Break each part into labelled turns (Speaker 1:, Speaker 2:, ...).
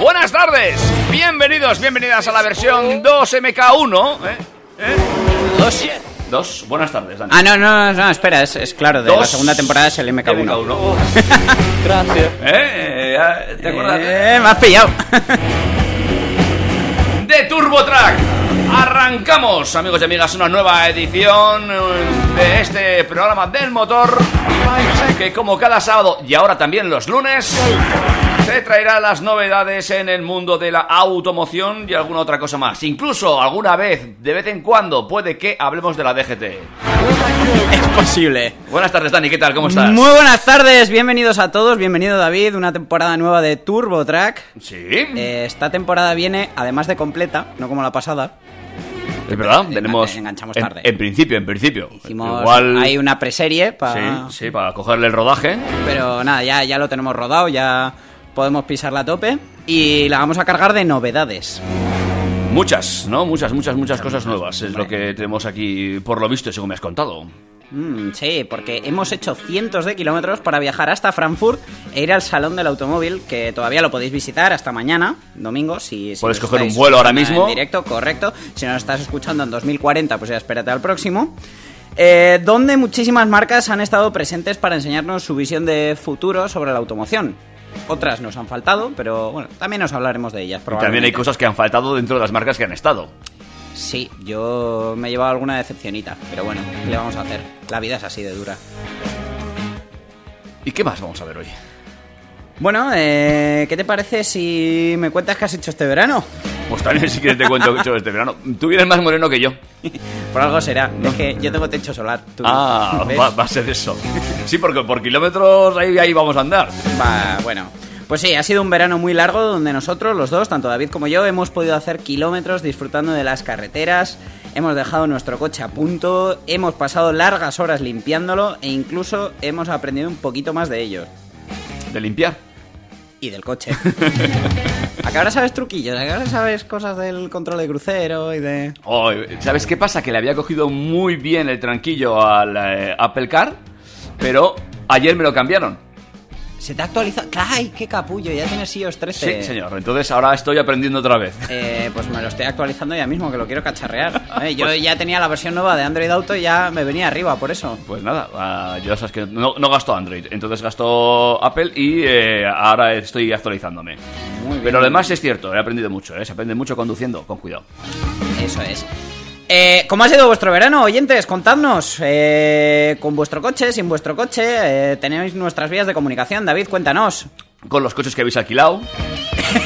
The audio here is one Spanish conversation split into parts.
Speaker 1: Buenas tardes, bienvenidos, bienvenidas a la versión 2MK1. ¿eh? ¿Eh? ¿Dos? Dos, buenas tardes, Dani.
Speaker 2: Ah, no, no, no, espera, es, es claro, de la segunda temporada es el MK1.
Speaker 1: MK1.
Speaker 3: Gracias.
Speaker 1: ¿Eh? Eh, ¿Te acuerdas?
Speaker 2: Eh, me has pillado.
Speaker 1: de TurboTrack. Arrancamos, amigos y amigas, una nueva edición eh, de este programa del motor que como cada sábado y ahora también los lunes te traerá las novedades en el mundo de la automoción y alguna otra cosa más. Incluso alguna vez, de vez en cuando, puede que hablemos de la DGT.
Speaker 2: es posible.
Speaker 1: Buenas tardes, Dani, ¿qué tal? ¿Cómo estás?
Speaker 2: Muy buenas tardes, bienvenidos a todos, bienvenido David, una temporada nueva de Turbo Track.
Speaker 1: Sí,
Speaker 2: Eh, esta temporada viene, además de completa, no como la pasada,
Speaker 1: es verdad, tenemos...
Speaker 2: enganchamos
Speaker 1: en-
Speaker 2: tarde.
Speaker 1: En, principio, en principio.
Speaker 2: hicimos
Speaker 1: Igual...
Speaker 2: hay una preserie para...
Speaker 1: Sí, sí, para cogerle el rodaje.
Speaker 2: Pero nada, ya, ya lo tenemos rodado, ya podemos pisarla a tope y la vamos a cargar de novedades.
Speaker 1: Muchas, ¿no? Muchas, muchas, muchas cosas nuevas. Es lo que tenemos aquí, por lo visto, según me has contado.
Speaker 2: Mm, sí, porque hemos hecho cientos de kilómetros para viajar hasta Frankfurt e ir al Salón del Automóvil, que todavía lo podéis visitar hasta mañana, domingo, si... si
Speaker 1: Puedes coger un vuelo ahora mismo.
Speaker 2: En directo, correcto. Si nos estás escuchando en 2040, pues ya espérate al próximo. Eh, donde muchísimas marcas han estado presentes para enseñarnos su visión de futuro sobre la automoción. Otras nos han faltado, pero bueno, también nos hablaremos de ellas.
Speaker 1: Y también hay cosas que han faltado dentro de las marcas que han estado.
Speaker 2: Sí, yo me he llevado alguna decepcionita, pero bueno, ¿qué le vamos a hacer? La vida es así de dura.
Speaker 1: ¿Y qué más vamos a ver hoy?
Speaker 2: Bueno, eh, ¿qué te parece si me cuentas qué has hecho este verano?
Speaker 1: Pues también si quieres te cuento que he hecho este verano. Tú vienes más moreno que yo.
Speaker 2: Por algo será. Es que yo tengo techo solar. tú.
Speaker 1: Ah, va a ser eso. Sí, porque por kilómetros ahí, ahí vamos a andar.
Speaker 2: Va, bueno. Pues sí, ha sido un verano muy largo donde nosotros, los dos, tanto David como yo, hemos podido hacer kilómetros disfrutando de las carreteras, hemos dejado nuestro coche a punto, hemos pasado largas horas limpiándolo e incluso hemos aprendido un poquito más de ellos.
Speaker 1: De limpiar.
Speaker 2: Y del coche. ¿A que ahora sabes truquillos? ¿A que ahora sabes cosas del control de crucero y de...?
Speaker 1: Oh, ¿Sabes qué pasa? Que le había cogido muy bien el tranquillo al eh, Apple Car, pero ayer me lo cambiaron.
Speaker 2: Se te ha actualizado... ¡Ay, qué capullo! Ya tienes iOS 13.
Speaker 1: Sí, señor. Entonces ahora estoy aprendiendo otra vez.
Speaker 2: Eh, pues me lo estoy actualizando ya mismo, que lo quiero cacharrear. Eh, yo ya tenía la versión nueva de Android Auto y ya me venía arriba, por eso.
Speaker 1: Pues nada, ah, yo sabes que no, no gasto Android, entonces gasto Apple y eh, ahora estoy actualizándome.
Speaker 2: Muy bien.
Speaker 1: Pero lo demás es cierto, he aprendido mucho, ¿eh? se aprende mucho conduciendo, con cuidado.
Speaker 2: Eso es. Eh, ¿Cómo ha sido vuestro verano, oyentes? Contadnos. Eh, ¿Con vuestro coche, sin vuestro coche? Eh, tenéis nuestras vías de comunicación. David, cuéntanos.
Speaker 1: Con los coches que habéis alquilado.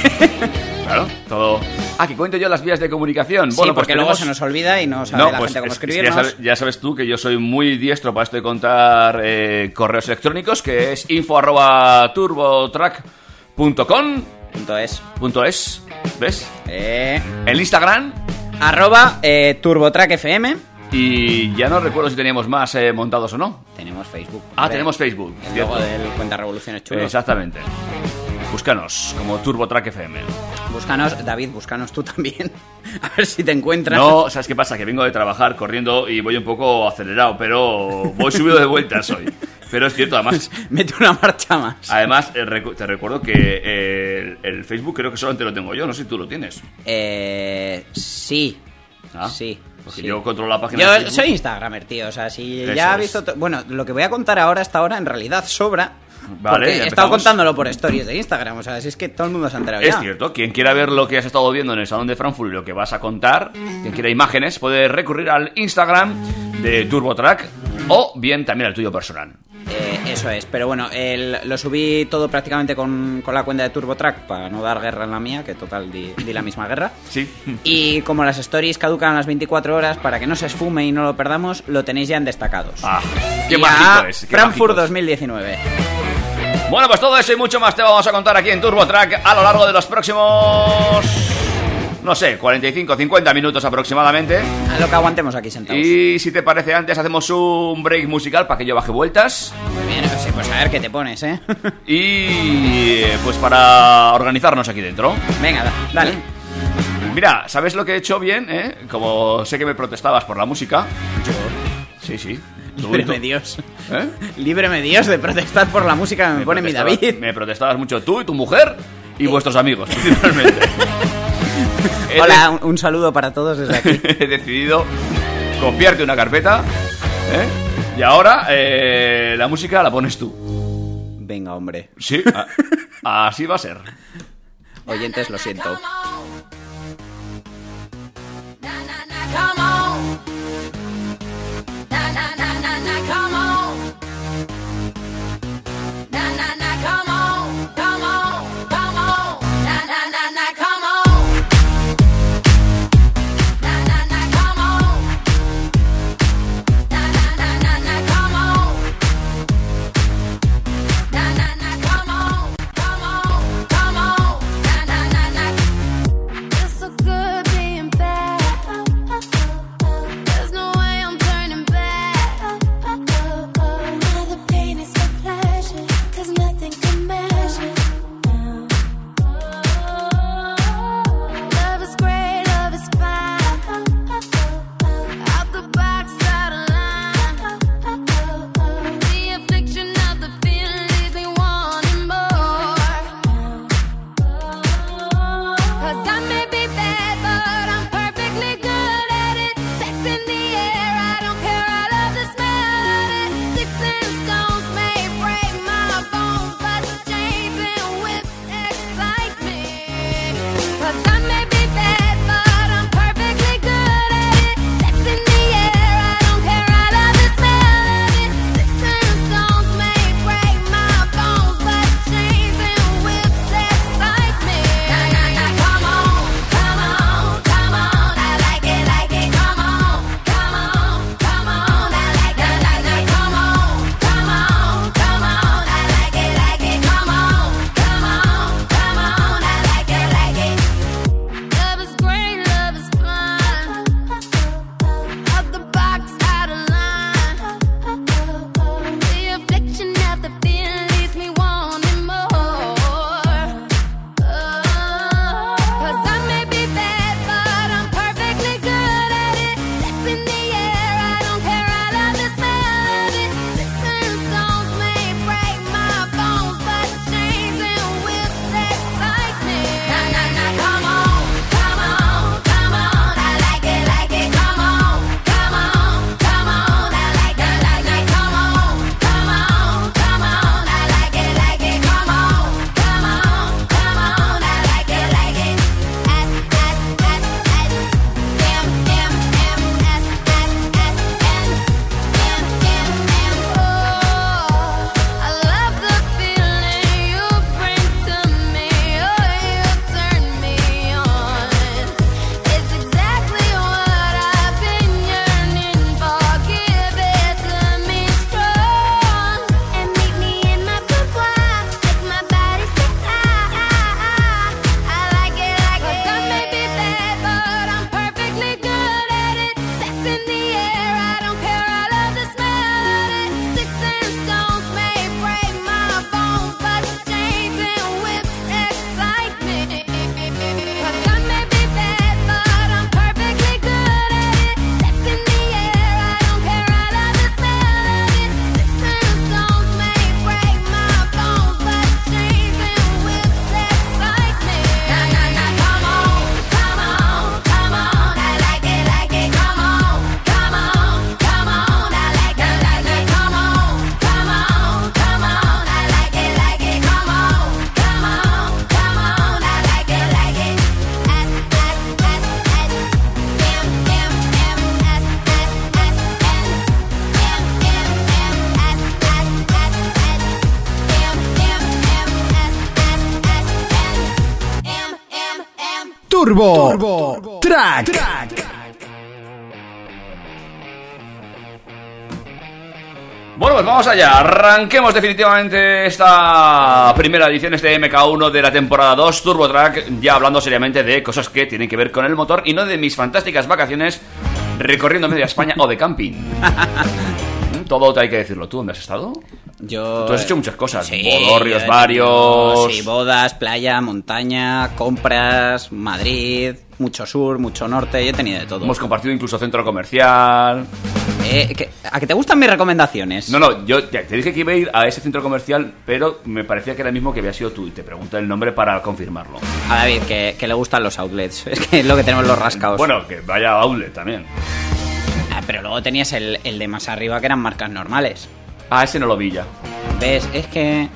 Speaker 1: claro, todo. Ah, que cuento yo las vías de comunicación.
Speaker 2: sí,
Speaker 1: bueno, pues
Speaker 2: porque luego se nos olvida y no sabe
Speaker 1: No,
Speaker 2: la
Speaker 1: pues
Speaker 2: gente cómo
Speaker 1: es ya,
Speaker 2: escribirnos.
Speaker 1: sabes, ya sabes tú que yo soy muy diestro para esto de contar eh, correos electrónicos, que es info arroba turbotrack.com
Speaker 2: Punto es.
Speaker 1: punto es, ¿ves?
Speaker 2: Eh,
Speaker 1: El Instagram
Speaker 2: arroba eh, TurboTrack FM.
Speaker 1: y ya no recuerdo si teníamos más eh, montados o no.
Speaker 2: Tenemos Facebook.
Speaker 1: Ah, tenemos Facebook,
Speaker 2: El logo del Cuenta Revoluciones Chulo.
Speaker 1: Exactamente. Búscanos como TurboTrack FM.
Speaker 2: Búscanos, David, búscanos tú también. A ver si te encuentras.
Speaker 1: No, ¿sabes qué pasa? Que vengo de trabajar corriendo y voy un poco acelerado, pero voy subido de vueltas hoy. Pero es cierto, además,
Speaker 2: Mete una marcha más.
Speaker 1: además eh, te recuerdo que eh, el, el Facebook creo que solamente lo tengo yo, no sé si tú lo tienes.
Speaker 2: Eh, sí.
Speaker 1: Ah,
Speaker 2: sí.
Speaker 1: Porque
Speaker 2: sí.
Speaker 1: yo controlo la página de
Speaker 2: Yo soy Instagramer, tío. O sea, si
Speaker 1: Eso
Speaker 2: ya ha
Speaker 1: es.
Speaker 2: visto. to- Bueno, lo que voy a contar ahora, hasta ahora, en realidad sobra.
Speaker 1: Vale,
Speaker 2: he estado contándolo por stories de Instagram, o sea, si es que todo el mundo se ha enterado
Speaker 1: Es
Speaker 2: ya.
Speaker 1: cierto, quien quiera ver lo que has estado viendo en el Salón de Frankfurt y lo que vas a contar, quien quiera imágenes, puede recurrir al Instagram de TurboTrack o bien también al tuyo personal.
Speaker 2: Eh, eso es, pero bueno, el- lo subí todo prácticamente con, con la cuenta de TurboTrack para no dar guerra en la mía, que total di, di la misma guerra.
Speaker 1: Sí.
Speaker 2: Y como las stories caducan a las 24 horas, para que no se esfume y no lo perdamos, lo tenéis ya en destacados.
Speaker 1: Ah, qué
Speaker 2: Y
Speaker 1: mágico es. qué
Speaker 2: Frankfurt
Speaker 1: mágico es.
Speaker 2: 2019.
Speaker 1: Bueno, pues todo eso y mucho más te vamos a contar aquí en TurboTrack a lo largo de los próximos. No sé, 45, 50 minutos aproximadamente.
Speaker 2: A lo que aguantemos aquí sentados.
Speaker 1: Y si te parece, antes hacemos un break musical para que yo baje vueltas.
Speaker 2: Muy bien, sí, pues a ver qué te pones, ¿eh?
Speaker 1: Y eh, pues para organizarnos aquí dentro.
Speaker 2: Venga, da- dale.
Speaker 1: Mira, ¿sabes lo que he hecho bien? Eh? Como sé que me protestabas por la música.
Speaker 2: Yo.
Speaker 1: Sí, sí.
Speaker 2: Líbreme Dios.
Speaker 1: ¿Eh?
Speaker 2: Líbreme Dios de protestar por la música que me, pone mi David.
Speaker 1: Me protestabas mucho tú y tu mujer y vuestros amigos, principalmente.
Speaker 2: Hola, un, un saludo para todos desde aquí.
Speaker 1: he decidido copiarte una carpeta ¿eh? y ahora eh, la música la pones tú.
Speaker 2: Venga, hombre.
Speaker 1: Sí, a- así va a ser.
Speaker 2: Oyentes, lo siento.
Speaker 1: Vamos allá. Arranquemos definitivamente esta primera edición, este MK1 de la temporada 2 Turbo Track, ya hablando seriamente de cosas que tienen que ver con el motor y no de mis fantásticas vacaciones recorriendo media España o de camping. Mm, Todo hay que decirlo. ¿Tú dónde has estado?
Speaker 2: Yo,
Speaker 1: Tú has hecho muchas cosas.
Speaker 2: Sí,
Speaker 1: Bodorrios varios.
Speaker 2: Sí, bodas, playa, montaña, compras, Madrid, mucho sur, mucho norte. Yo he tenido de todo.
Speaker 1: Hemos compartido incluso centro comercial.
Speaker 2: Eh, ¿que- ¿A que te gustan mis recomendaciones?
Speaker 1: No, no, yo te dije que iba a ir a ese centro comercial, pero me parecía que era el mismo que había sido tú y te pregunté el nombre para confirmarlo.
Speaker 2: A David, que, que le gustan los outlets. Es que es lo que tenemos los rascados.
Speaker 1: Bueno, que vaya a Outlet también.
Speaker 2: Ah, pero luego tenías el, el de más arriba que eran marcas normales.
Speaker 1: Ah, ese no lo vi ya.
Speaker 2: ¿Ves? Es que.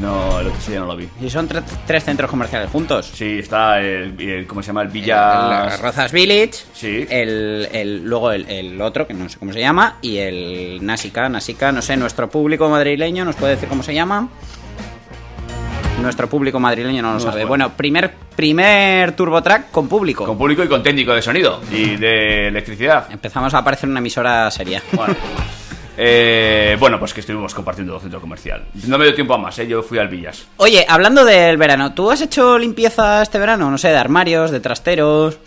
Speaker 1: No, el otro sí ya no lo vi.
Speaker 2: Si son tre- tres centros comerciales juntos.
Speaker 1: Sí, está el, el- ¿cómo se llama? El
Speaker 2: El-
Speaker 1: Villa...
Speaker 2: el Rozas Village.
Speaker 1: Sí.
Speaker 2: El, el- luego el, el otro, que no sé cómo se llama. Y el Nasica. Nasica, no sé, nuestro público madrileño nos puede decir cómo se llama. Nuestro público madrileño no lo sabe. Bueno, primer, primer TurboTrack con público.
Speaker 1: Con público y con técnico de sonido y de electricidad.
Speaker 2: Empezamos a aparecer una emisora seria.
Speaker 1: Bueno, eh, bueno, pues que estuvimos compartiendo el centro comercial. No me dio tiempo a más, ¿eh? yo fui al Villas.
Speaker 2: Oye, hablando del verano, ¿tú has hecho limpieza este verano? No sé, de armarios, de trasteros.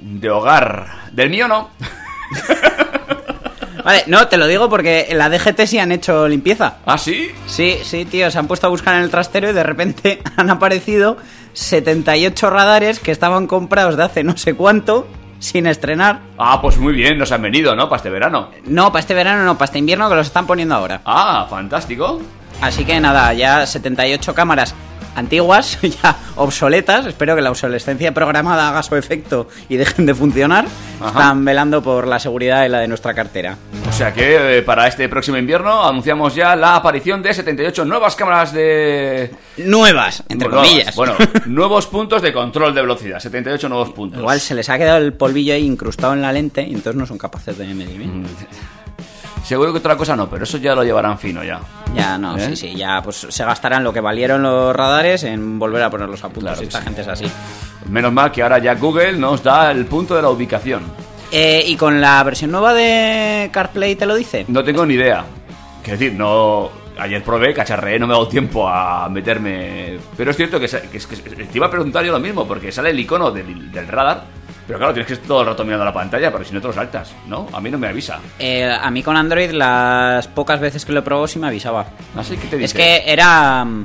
Speaker 1: De hogar. Del mío no.
Speaker 2: Vale, no, te lo digo porque en la DGT sí han hecho limpieza.
Speaker 1: ¿Ah, sí?
Speaker 2: Sí, sí, tío, se han puesto a buscar en el trastero y de repente han aparecido 78 radares que estaban comprados de hace no sé cuánto, sin estrenar.
Speaker 1: Ah, pues muy bien, nos han venido, ¿no? Para este verano.
Speaker 2: No, para este verano no, para este invierno que los están poniendo ahora.
Speaker 1: Ah, fantástico.
Speaker 2: Así que nada, ya 78 cámaras antiguas, ya obsoletas. Espero que la obsolescencia programada haga su efecto y dejen de funcionar.
Speaker 1: Ajá.
Speaker 2: Están velando por la seguridad y la de nuestra cartera.
Speaker 1: O sea que eh, para este próximo invierno anunciamos ya la aparición de 78 nuevas cámaras de...
Speaker 2: Nuevas, entre
Speaker 1: Nuevas,
Speaker 2: comillas.
Speaker 1: Bueno, nuevos puntos de control de velocidad. 78 nuevos puntos.
Speaker 2: Igual se les ha quedado el polvillo ahí incrustado en la lente y entonces no son capaces de medir bien.
Speaker 1: Seguro que otra cosa no, pero eso ya lo llevarán fino ya.
Speaker 2: Ya, no,
Speaker 1: ¿Eh?
Speaker 2: sí, sí, ya pues se gastarán lo que valieron los radares en volver a ponerlos a punto.
Speaker 1: Claro
Speaker 2: si
Speaker 1: que
Speaker 2: esta
Speaker 1: sí.
Speaker 2: gente es así.
Speaker 1: Menos mal que ahora ya Google nos da el punto de la ubicación.
Speaker 2: Eh, y con la versión nueva de CarPlay te lo dice.
Speaker 1: No tengo ni idea. Quiero decir, no. Ayer probé, cacharreé, no me ha dado tiempo a meterme. Pero es cierto que, que es que te iba a preguntar yo lo mismo, porque sale el icono del, del radar. Pero claro, tienes que estar todo el rato mirando la pantalla, porque si no te lo saltas, ¿no? A mí no me avisa.
Speaker 2: Eh, a mí con Android las pocas veces que lo probó sí me avisaba.
Speaker 1: Así que te dice.
Speaker 2: Es que era mm,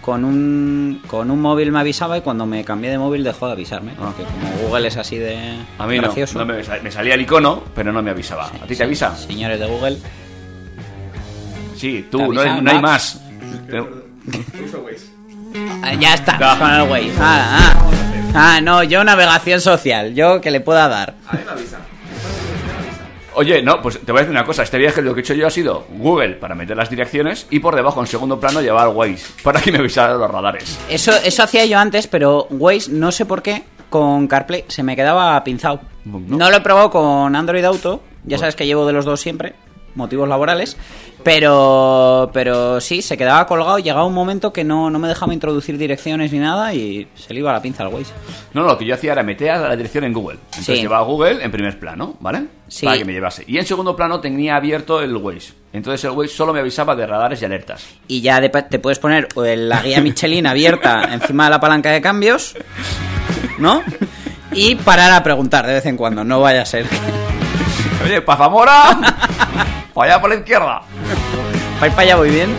Speaker 2: con un con un móvil me avisaba y cuando me cambié de móvil dejó de avisarme. Porque como Google es así de
Speaker 1: A mí no,
Speaker 2: gracioso.
Speaker 1: no me, me salía el icono, pero no me avisaba. ¿A ti te avisa?
Speaker 2: Señores de Google.
Speaker 1: Sí, tú, no hay, no hay más. Pero-
Speaker 2: Ah, ya está, con el Waze. Ah, ah. Ah, no, yo navegación social, yo que le pueda dar.
Speaker 1: Oye, no, pues te voy a decir una cosa. Este viaje lo que he hecho yo ha sido Google para meter las direcciones y por debajo en segundo plano llevar Waze para que me avisara los radares.
Speaker 2: Eso, eso hacía yo antes, pero Waze, no sé por qué, con CarPlay se me quedaba pinzado.
Speaker 1: No.
Speaker 2: No lo he probado con Android Auto, ya sabes que llevo de los dos siempre, motivos laborales, pero, pero sí, se quedaba colgado llegaba un momento que no, no me dejaba introducir direcciones ni nada y se le iba la pinza al Waze.
Speaker 1: No, no, lo que yo hacía era meter la dirección en Google. Entonces
Speaker 2: Sí.
Speaker 1: llevaba Google en primer plano, ¿vale?
Speaker 2: Sí.
Speaker 1: Para que me llevase. Y en segundo plano tenía abierto el Waze. Entonces el Waze solo me avisaba de radares y alertas.
Speaker 2: Y ya de- te puedes poner eh, la guía Michelin abierta encima de la palanca de cambios, ¿no? Y parar a preguntar de vez en cuando, no vaya a ser.
Speaker 1: Oye, pa' Zamora, para allá por la izquierda.
Speaker 2: Ir para allá voy bien.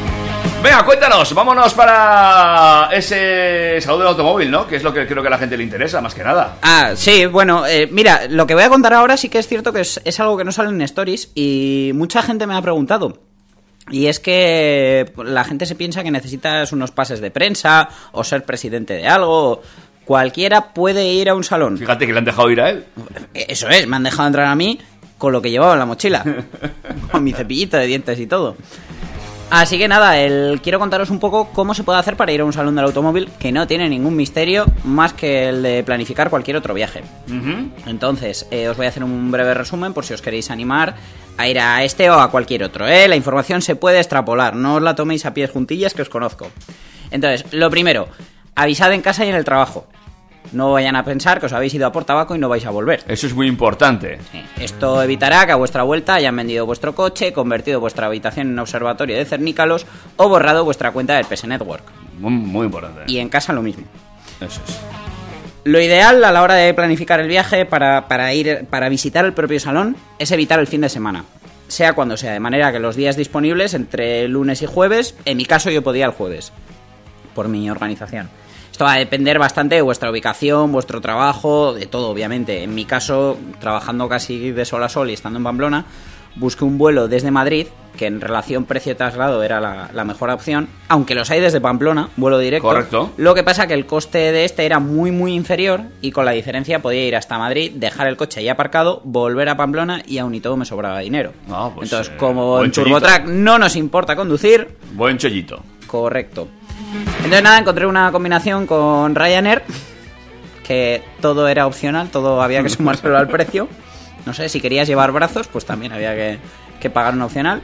Speaker 1: Venga, cuéntanos, vámonos para ese salud del automóvil, ¿no? Que es lo que creo que a la gente le interesa, más que nada.
Speaker 2: Ah, sí, bueno, eh, mira, lo que voy a contar ahora sí que es cierto que es, es algo que no sale en stories y mucha gente me ha preguntado. Y es que la gente se piensa que necesitas unos pases de prensa o ser presidente de algo. Cualquiera puede ir a un salón.
Speaker 1: Fíjate que le han dejado ir a él.
Speaker 2: Eso es, me han dejado entrar a mí con lo que llevaba en la mochila. con mi cepillito de dientes y todo. Así que nada, el, quiero contaros un poco cómo se puede hacer para ir a un salón del automóvil que no tiene ningún misterio más que el de planificar cualquier otro viaje. Entonces, eh, os voy a hacer un breve resumen por si os queréis animar a ir a este o a cualquier otro. ¿eh? La información se puede extrapolar, no os la toméis a pies juntillas que os conozco. Entonces, lo primero, avisad en casa y en el trabajo. No vayan a pensar que os habéis ido a por tabaco y no vais a volver.
Speaker 1: Eso es muy importante.
Speaker 2: Sí. Esto evitará que a vuestra vuelta hayan vendido vuestro coche, convertido vuestra habitación en observatorio de cernícalos o borrado vuestra cuenta del PS Network.
Speaker 1: Muy, muy importante.
Speaker 2: Y en casa lo mismo.
Speaker 1: Eso es.
Speaker 2: Lo ideal a la hora de planificar el viaje para, para ir para visitar el propio salón es evitar el fin de semana. Sea cuando sea, de manera que los días disponibles entre lunes y jueves, en mi caso yo podía el jueves, por mi organización. Esto va a depender bastante de vuestra ubicación, vuestro trabajo, de todo, obviamente. En mi caso, trabajando casi de sol a sol y estando en Pamplona, busqué un vuelo desde Madrid, que en relación precio-traslado era la, la mejor opción, aunque los hay desde Pamplona, vuelo directo.
Speaker 1: Correcto.
Speaker 2: Lo que pasa que el coste de este era muy muy inferior y con la diferencia podía ir hasta Madrid, dejar el coche ahí aparcado, volver a Pamplona y aún y todo me sobraba dinero.
Speaker 1: Ah, pues,
Speaker 2: Entonces,
Speaker 1: eh,
Speaker 2: como
Speaker 1: buen
Speaker 2: en. TurboTrack no nos importa conducir,
Speaker 1: Buen chollito.
Speaker 2: correcto. Entonces nada, encontré una combinación con Ryanair, que todo era opcional, todo había que sumárselo al precio. No sé, si querías llevar brazos, pues también había que, que pagar un opcional.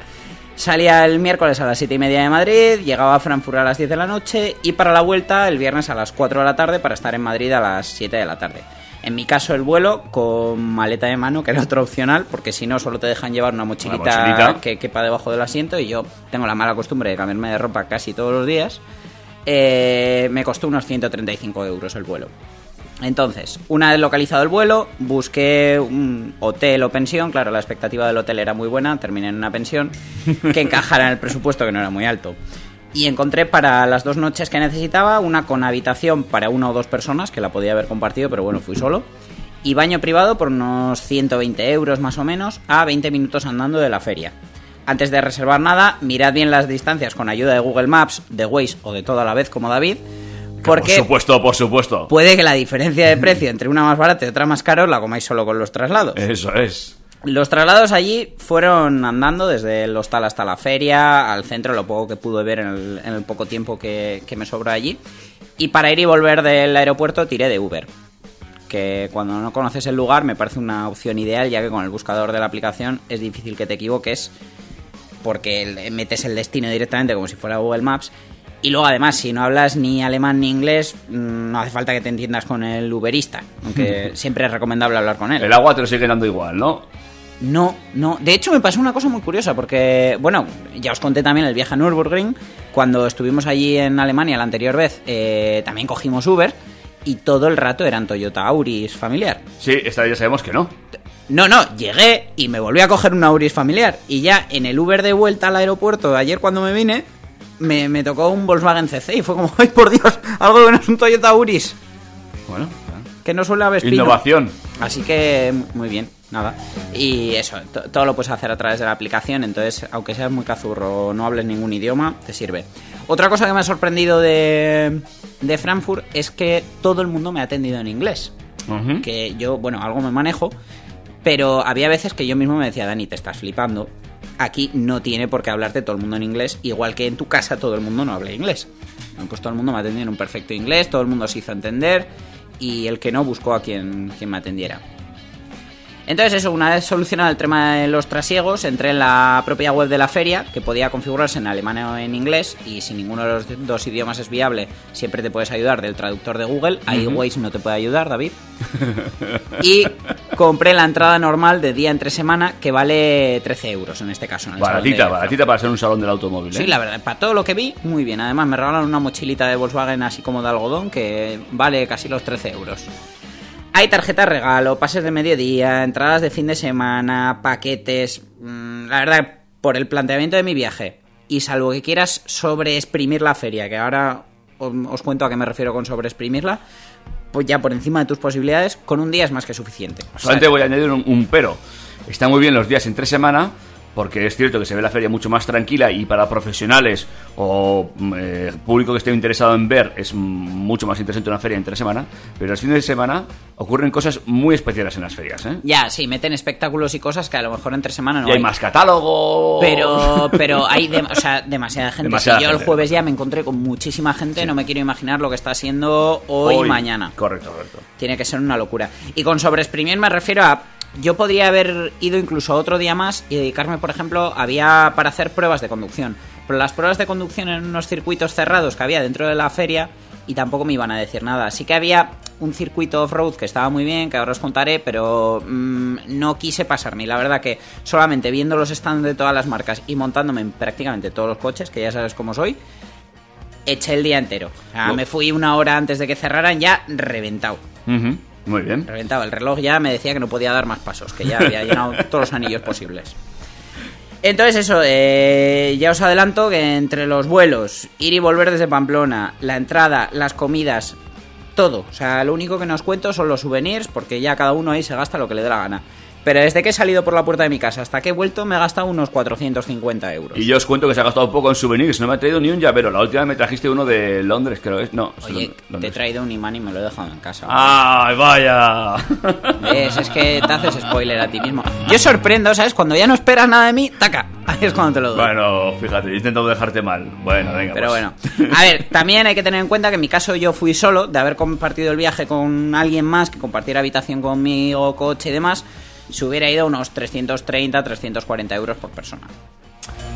Speaker 2: Salía el miércoles a las 7 y media de Madrid, llegaba a Frankfurt a las 10 de la noche y para la vuelta el viernes a las 4 de la tarde para estar en Madrid a las 7 de la tarde. En mi caso el vuelo con maleta de mano, que era otro opcional, porque si no solo te dejan llevar una mochilita,
Speaker 1: mochilita.
Speaker 2: que quepa debajo del asiento y yo tengo la mala costumbre de cambiarme de ropa casi todos los días. Eh, me costó unos 135 euros el vuelo. Entonces, una vez localizado el vuelo, busqué un hotel o pensión. Claro, la expectativa del hotel era muy buena, terminé en una pensión que encajara en el presupuesto que no era muy alto. Y encontré para las dos noches que necesitaba una con habitación para una o dos personas, que la podía haber compartido, pero bueno, fui solo. Y baño privado por unos 120 euros más o menos, a 20 minutos andando de la feria. Antes de reservar nada, mirad bien las distancias con ayuda de Google Maps, de Waze o de todo a la vez como David. Porque
Speaker 1: Por supuesto, por supuesto.
Speaker 2: puede que la diferencia de precio entre una más barata y otra más caro la comáis solo con los traslados.
Speaker 1: Eso es.
Speaker 2: Los traslados allí fueron andando desde el hostal hasta la feria, al centro, lo poco que pude ver en el, en el poco tiempo que, que me sobró allí. Y para ir y volver del aeropuerto tiré de Uber. Que cuando no conoces el lugar me parece una opción ideal, ya que con el buscador de la aplicación es difícil que te equivoques, porque metes el destino directamente como si fuera Google Maps. Y luego además, si no hablas ni alemán ni inglés, mm, no hace falta que te entiendas con el uberista, aunque siempre es recomendable hablar con él.
Speaker 1: El agua te lo sigue dando igual, ¿no?
Speaker 2: No, no. De hecho, me pasó una cosa muy curiosa, porque, bueno, ya os conté también el viaje a Nürburgring. Cuando estuvimos allí en Alemania la anterior vez, eh, también cogimos Uber y todo el rato eran Toyota Auris familiar.
Speaker 1: Sí, esta vez ya sabemos que no.
Speaker 2: No, no, llegué y me volví a coger un Auris familiar. Y ya en el Uber de vuelta al aeropuerto, ayer cuando me vine, me, me tocó un Volkswagen CC y fue como, ¡ay, por Dios! Algo que no es un Toyota Auris,
Speaker 1: Bueno,
Speaker 2: que no suele haber
Speaker 1: innovación.
Speaker 2: Así que muy bien, nada. Y eso, to- todo lo puedes hacer a través de la aplicación, entonces aunque seas muy cazurro o no hables ningún idioma, te sirve. Otra cosa que me ha sorprendido de, de Frankfurt es que todo el mundo me ha atendido en inglés. Que yo, bueno, algo me manejo, pero había veces que yo mismo me decía, Dani, te estás flipando. Aquí no tiene por qué hablarte todo el mundo en inglés, igual que en tu casa todo el mundo no habla inglés. Pues todo el mundo me atendió en un perfecto inglés, todo el mundo se hizo entender y el que no buscó a quien, quien me atendiera. Entonces eso, una vez solucionado el tema de los trasiegos, entré en la propia web de la feria, que podía configurarse en alemán o en inglés, y si ninguno de los dos idiomas es viable, siempre te puedes ayudar del traductor de Google. Ahí Waze no te puede ayudar, David. y compré la entrada normal de día entre semana, que vale 13 euros en este caso. en el
Speaker 1: Baratita,
Speaker 2: de-
Speaker 1: baratita para ser un salón del automóvil. ¿eh?
Speaker 2: Sí, la verdad, para todo lo que vi, muy bien. Además, me regalaron una mochilita de Volkswagen así como de algodón que vale casi los 13 euros. Hay tarjetas regalo, pases de mediodía, entradas de fin de semana, paquetes. mm, La verdad, por el planteamiento de mi viaje, y salvo que quieras sobreexprimir la feria, que ahora os, cuento a qué me refiero con sobreexprimirla, pues ya por encima de tus posibilidades, con un día es más que suficiente.
Speaker 1: Solamente voy a añadir un, pero. Está muy bien los días entre semana, porque es cierto que se ve la feria mucho más tranquila y para profesionales o mm, eh, público que esté interesado en ver es mucho más interesante una feria entre semana, pero los fines de semana ocurren cosas muy especiales en las ferias, ¿eh?
Speaker 2: Ya, sí, meten espectáculos y cosas que a lo mejor entre semana no
Speaker 1: y hay más catálogo.
Speaker 2: Pero, pero hay dem- o sea, demasiada gente.
Speaker 1: Demasiada
Speaker 2: Si yo el jueves ya me encontré con muchísima gente, no me quiero imaginar lo que está haciendo hoy, y mañana.
Speaker 1: Correcto, correcto.
Speaker 2: Tiene que ser una locura. Y con sobreexprimir me refiero a. Yo podría haber ido incluso otro día más y dedicarme, por ejemplo, había para hacer pruebas de conducción. Pero las pruebas de conducción en unos circuitos cerrados que había dentro de la feria y tampoco me iban a decir nada. Sí que había un circuito off-road que estaba muy bien, que ahora os contaré, pero mm, no quise pasarme. La verdad que solamente viendo los stands de todas las marcas y montándome en prácticamente todos los coches, que ya sabes cómo soy, eché el día entero. O sea, me fui una hora antes de que cerraran ya reventado.
Speaker 1: Muy bien.
Speaker 2: Reventado. El reloj ya me decía que no podía dar más pasos, que ya había llenado todos los anillos posibles. Entonces eso, eh, ya os adelanto que entre los vuelos, ir y volver desde Pamplona, la entrada, las comidas, todo. O sea, lo único que nos cuento son los souvenirs, porque ya cada uno ahí se gasta lo que le dé la gana. Pero desde que he salido por la puerta de mi casa hasta que he vuelto me he gastado unos 450 euros.
Speaker 1: Y yo os cuento que se ha gastado un poco en souvenirs. No me ha traído ni un llavero. La última vez me trajiste uno de Londres, creo. es No,
Speaker 2: Oye,
Speaker 1: Londres.
Speaker 2: te he traído un imán y me lo he dejado en casa.
Speaker 1: ¡Ay, vaya!
Speaker 2: ¿Ves? Es que te haces spoiler a ti mismo. Yo sorprendo, ¿sabes? Cuando ya no esperas nada de mí, taca. Ahí es cuando te lo doy.
Speaker 1: Bueno, fíjate, he intentado dejarte mal. Bueno, venga.
Speaker 2: Pero
Speaker 1: pues.
Speaker 2: bueno, a ver, también hay que tener en cuenta que en mi caso yo fui solo, de haber compartido el viaje con alguien más que compartiera habitación conmigo, coche y demás, se hubiera ido unos 330, 340 euros por persona.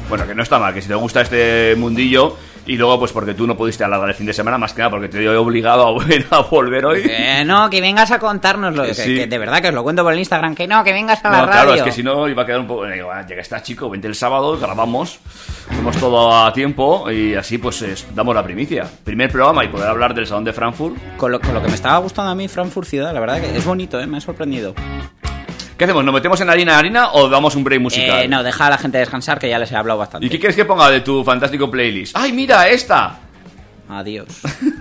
Speaker 1: Bueno, que no está mal, que si te gusta este mundillo y luego pues porque tú no pudiste alargar el fin de semana, más que nada porque te he obligado a volver, a volver hoy.
Speaker 2: Eh, no, que vengas a contárnoslo,
Speaker 1: Que
Speaker 2: que,
Speaker 1: sí.
Speaker 2: que de verdad que os lo cuento por el Instagram, que no, que vengas a la
Speaker 1: No,
Speaker 2: radio.
Speaker 1: claro, es que si no iba a quedar un poco... Digo, ah, ya que está chico, vente el sábado, grabamos, hacemos todo a tiempo y así pues es- damos la primicia. Primer programa y poder hablar del Salón de Frankfurt.
Speaker 2: Con lo, con lo que me estaba gustando a mí Frankfurt Ciudad, la verdad que es bonito, ¿eh? me ha sorprendido.
Speaker 1: ¿Qué hacemos? ¿Nos metemos en harina harina o damos un break musical?
Speaker 2: Eh, no, deja a la gente descansar, que ya les he hablado bastante.
Speaker 1: ¿Y qué quieres que ponga de tu fantástico playlist? ¡Ay, mira, esta!
Speaker 2: Adiós.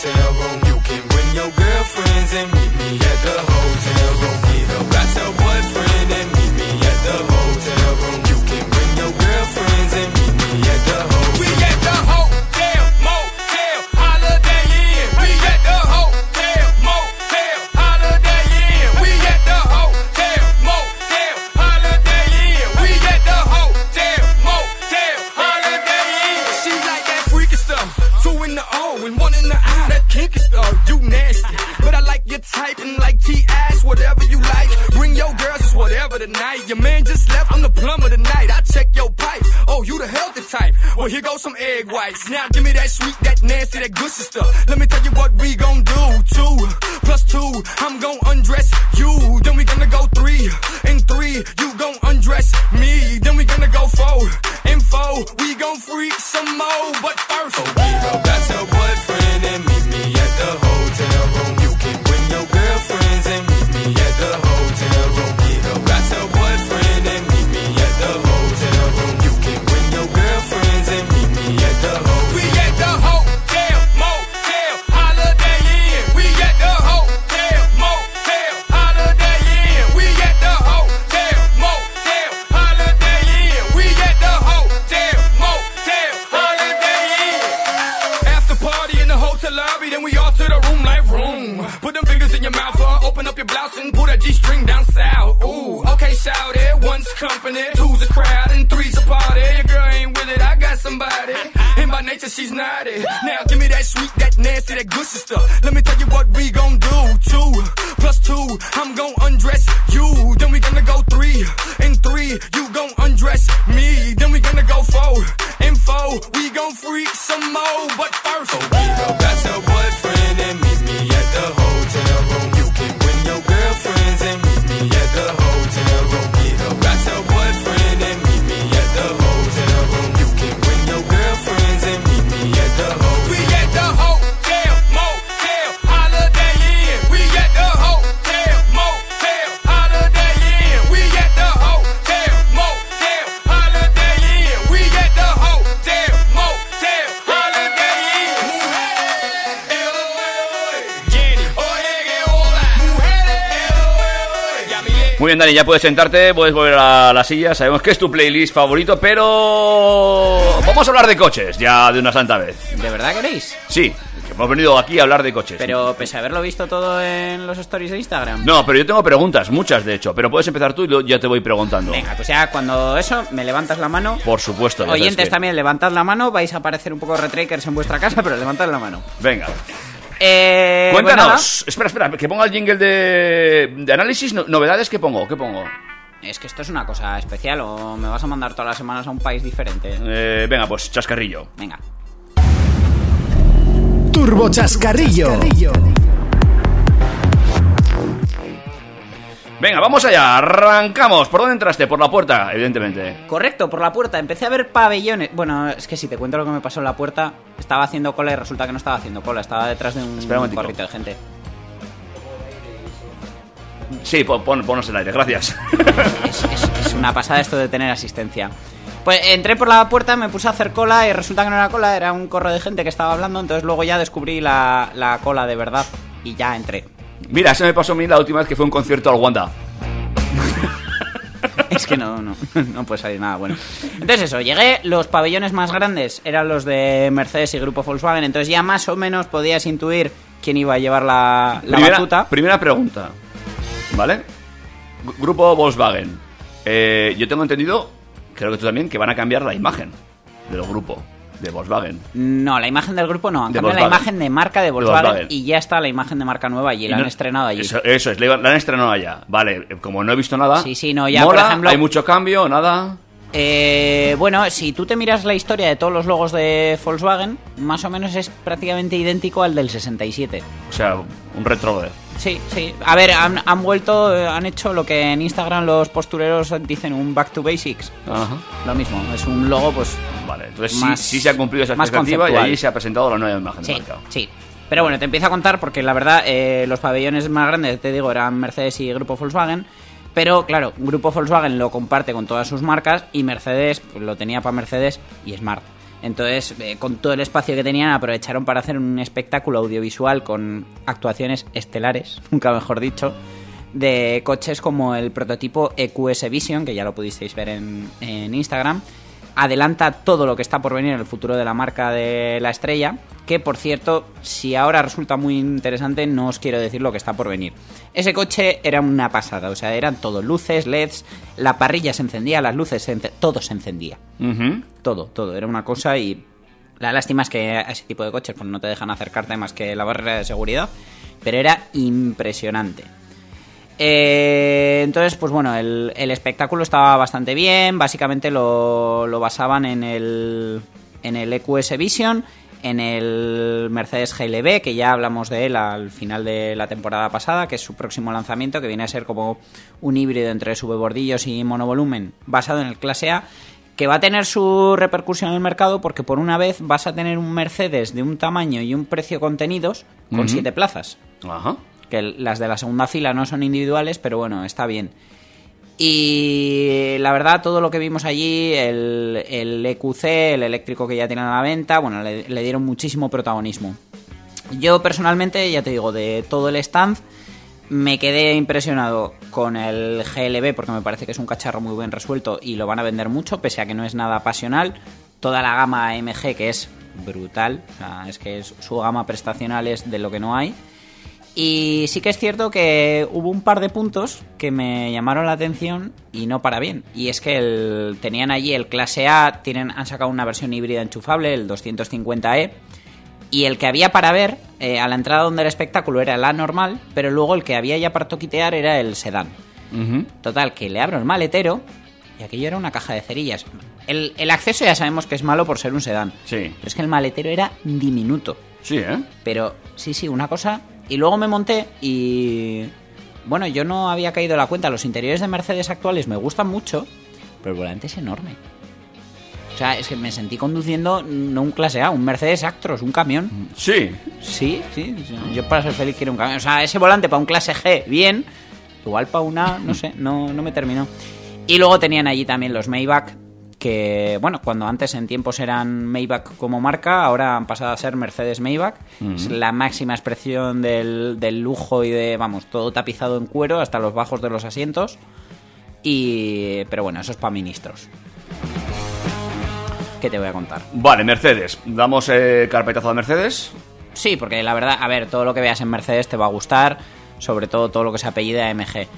Speaker 4: tell undress you. Then we gonna go three and three, you gon' undress me. Then we gonna go four and four, we gon' freak some more. But first,
Speaker 5: Forget about your boyfriend and meet me at the hotel
Speaker 1: bien, Dani, ya puedes sentarte, puedes volver a la silla. Sabemos que es tu playlist favorito, pero. Vamos a hablar de coches ya de una santa vez.
Speaker 2: ¿De verdad queréis?
Speaker 1: Sí, que hemos venido aquí a hablar de coches.
Speaker 2: Pero pese a haberlo visto todo en los stories de Instagram.
Speaker 1: No, pero yo tengo preguntas, muchas de hecho. Pero puedes empezar tú y yo ya te voy preguntando.
Speaker 2: Venga, pues ya cuando eso, me levantas la mano.
Speaker 1: Por supuesto.
Speaker 2: Oyentes
Speaker 1: que-
Speaker 2: también, levantad la mano, vais a aparecer un poco retrakers en vuestra casa, pero levantad la mano.
Speaker 1: Venga.
Speaker 2: Eh, pues
Speaker 1: Cuéntanos. espera, espera, que ponga el jingle de, de análisis. no- novedades, ¿qué pongo? ¿Qué pongo?
Speaker 2: Es que esto es una cosa especial, o me vas a mandar todas las semanas a un país diferente.
Speaker 1: Eh, venga, pues chascarrillo.
Speaker 2: Venga.
Speaker 6: Turbo Chascarrillo.
Speaker 1: Venga, vamos allá, arrancamos. ¿Por dónde entraste? Por la puerta, evidentemente.
Speaker 2: Correcto, por la puerta. Empecé a ver pabellones. Bueno, es que si te cuento lo que me pasó en la puerta, estaba haciendo cola y resulta que no estaba haciendo cola, estaba detrás de un
Speaker 1: un
Speaker 2: corrito de gente.
Speaker 1: Sí, pon, pon- ponos el aire, gracias.
Speaker 2: Es, es- es una pasada esto de tener asistencia. Pues entré por la puerta, me puse a hacer cola y resulta que no era cola, era un corro de gente que estaba hablando, entonces luego ya descubrí la, la cola de verdad y ya entré.
Speaker 1: Mira, se me pasó a mí la última vez que fue un concierto al Wanda.
Speaker 2: Es que no, no, no puede salir nada bueno. Entonces eso, llegué, los pabellones más grandes eran los de Mercedes y Grupo Volkswagen, entonces ya más o menos podías intuir quién iba a llevar la, la
Speaker 1: primera,
Speaker 2: batuta.
Speaker 1: primera pregunta. ¿Vale? Gru- Grupo Volkswagen. Eh, yo tengo entendido, creo que tú también, que van a cambiar la imagen del grupo de Volkswagen.
Speaker 2: No, la imagen del grupo no, han cambiado la imagen de marca de Volkswagen,
Speaker 1: Volkswagen.
Speaker 2: y ya está la imagen de marca nueva allí,
Speaker 1: Y
Speaker 2: la
Speaker 1: no-
Speaker 2: han estrenado allí.
Speaker 1: Eso, eso es, la han estrenado allá. Vale, eh, como no he visto nada.
Speaker 2: Sí, sí, no, ya, por
Speaker 1: mola,
Speaker 2: ejemplo-
Speaker 1: Hay mucho cambio, nada.
Speaker 2: Eh, bueno, si tú te miras la historia de todos los logos de Volkswagen, más o menos es prácticamente idéntico al del 67.
Speaker 1: O sea, un retro.
Speaker 2: Sí, sí. A ver, han, han vuelto, eh, han hecho lo que en Instagram los postureros dicen un back to basics.
Speaker 1: Ajá.
Speaker 2: Lo mismo, es un logo, pues.
Speaker 1: Vale, entonces sí-
Speaker 2: Más-
Speaker 1: sí, se ha cumplido esa expectativa y allí se ha presentado la nueva imagen de
Speaker 2: Sí,
Speaker 1: marca.
Speaker 2: sí. Pero bueno, te empiezo a contar porque la verdad eh, los pabellones más grandes, te digo, eran Mercedes y Grupo Volkswagen. Pero claro, Grupo Volkswagen lo comparte con todas sus marcas y Mercedes pues, lo tenía para Mercedes y Smart. Entonces, eh, con todo el espacio que tenían, aprovecharon para hacer un espectáculo audiovisual con actuaciones estelares, nunca mejor dicho, de coches como el prototipo EQS Vision, que ya lo pudisteis ver en, en Instagram. Adelanta todo lo que está por venir en el futuro de la marca de la estrella, que por cierto, si ahora resulta muy interesante, no os quiero decir lo que está por venir. Ese coche era una pasada, o sea, eran todo luces, LEDs, la parrilla se encendía, las luces, se ence- todo se encendía. Todo, todo, era una cosa y la lástima es que a ese tipo de coches pues, no te dejan acercarte más que la barrera de seguridad, pero era impresionante. Eh, entonces, pues bueno, el, el espectáculo estaba bastante bien. Básicamente lo, lo basaban en el, en el EQS Vision, en el Mercedes GLB, que ya hablamos de él al final de la temporada pasada, que es su próximo lanzamiento, que viene a ser como un híbrido entre subebordillos y monovolumen, basado en el Clase A, que va a tener su repercusión en el mercado porque por una vez vas a tener un Mercedes de un tamaño y un precio contenidos con siete plazas
Speaker 1: Ajá.
Speaker 2: que las de la segunda fila no son individuales, pero bueno, está bien. Y la verdad, todo lo que vimos allí, el, el EQC, el eléctrico que ya tienen a la venta, bueno, le, dieron muchísimo protagonismo. Yo personalmente, ya te digo, de todo el stand, me quedé impresionado con el GLB porque me parece que es un cacharro muy bien resuelto y lo van a vender mucho, pese a que no es nada pasional. Toda la gama MG que es brutal, o sea, es que su gama prestacional es de lo que no hay. Y sí que es cierto que hubo un par de puntos que me llamaron la atención y no para bien. Y es que el- tenían allí el clase A, tienen, han sacado una versión híbrida enchufable, el 250e. Y el que había para ver eh, a la entrada donde el espectáculo era la normal, pero luego el que había ya para toquitear era el sedán. Total, que le abro el maletero y aquello era una caja de cerillas. El, el acceso ya sabemos que es malo por ser un sedán.
Speaker 1: Sí.
Speaker 2: Pero es que el maletero era diminuto.
Speaker 1: Sí, ¿eh?
Speaker 2: Pero sí, sí, una cosa. Y luego me monté y. Bueno, yo no había caído la cuenta. Los interiores de Mercedes actuales me gustan mucho, pero el volante es enorme. O sea, es que me sentí conduciendo no un clase A, un Mercedes Actros, un camión.
Speaker 1: Sí.
Speaker 2: Sí, sí. sí. Yo para ser feliz quiero un camión. O sea, ese volante para un clase G, bien. Igual para una, no sé, no, no me terminó. Y luego tenían allí también los Maybach, que, bueno, cuando antes en tiempos eran Maybach como marca, ahora han pasado a ser Mercedes Maybach. Es la máxima expresión del, del lujo y de, vamos, todo tapizado en cuero hasta los bajos de los asientos. Y, pero bueno, eso es para ministros. ¿Qué te voy a contar?
Speaker 1: Vale, Mercedes. Damos eh, carpetazo a Mercedes.
Speaker 2: Sí, porque la verdad, a ver, todo lo que veas en Mercedes te va a gustar, sobre todo todo lo que se apellida AMG.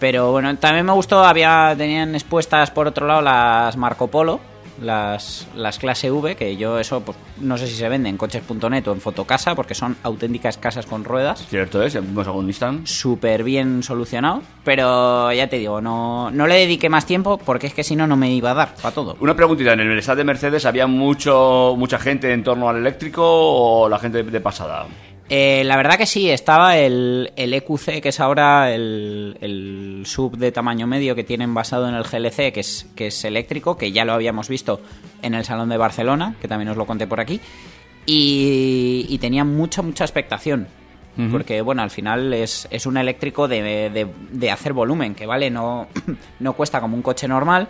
Speaker 2: Pero bueno, también me gustó, había tenían expuestas por otro lado las Marco Polo, las, las clase V, que yo eso pues, no sé si se venden en coches.net o en Fotocasa, porque son auténticas casas con ruedas.
Speaker 1: Cierto es, vimos algún Nissan.
Speaker 2: Súper bien solucionado, pero ya te digo, no, no le dediqué más tiempo porque es que si no, no me iba a dar para todo.
Speaker 1: Una preguntita, ¿en el stand de Mercedes había mucho mucha gente en torno al eléctrico o la gente de pasada?
Speaker 2: Eh, la verdad que sí, estaba el, el EQC, que es ahora el, el sub de tamaño medio que tienen basado en el GLC, que es, que es eléctrico, que ya lo habíamos visto en el Salón de Barcelona, que también os lo conté por aquí, y, y tenía mucha, mucha expectación. Porque, bueno, al final es, es un eléctrico de, de- de hacer volumen, que vale, no, no cuesta como un coche normal,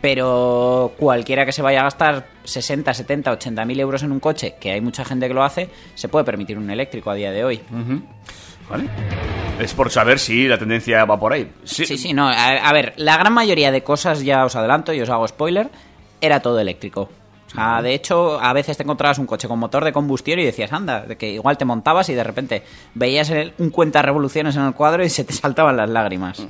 Speaker 2: pero cualquiera que se vaya a gastar 60, 70, 80 mil euros en un coche, que hay mucha gente que lo hace, se puede permitir un eléctrico a día de hoy.
Speaker 1: ¿Vale? Es por saber si la tendencia va por ahí. Sí,
Speaker 2: Sí, sí, no. A, a ver, la gran mayoría de cosas, ya os adelanto y os hago spoiler, era todo eléctrico. O sea, de hecho, a veces te encontrabas un coche con motor de combustión y decías, anda, de que igual te montabas y de repente veías el- un cuenta revoluciones en el cuadro y se te saltaban las lágrimas.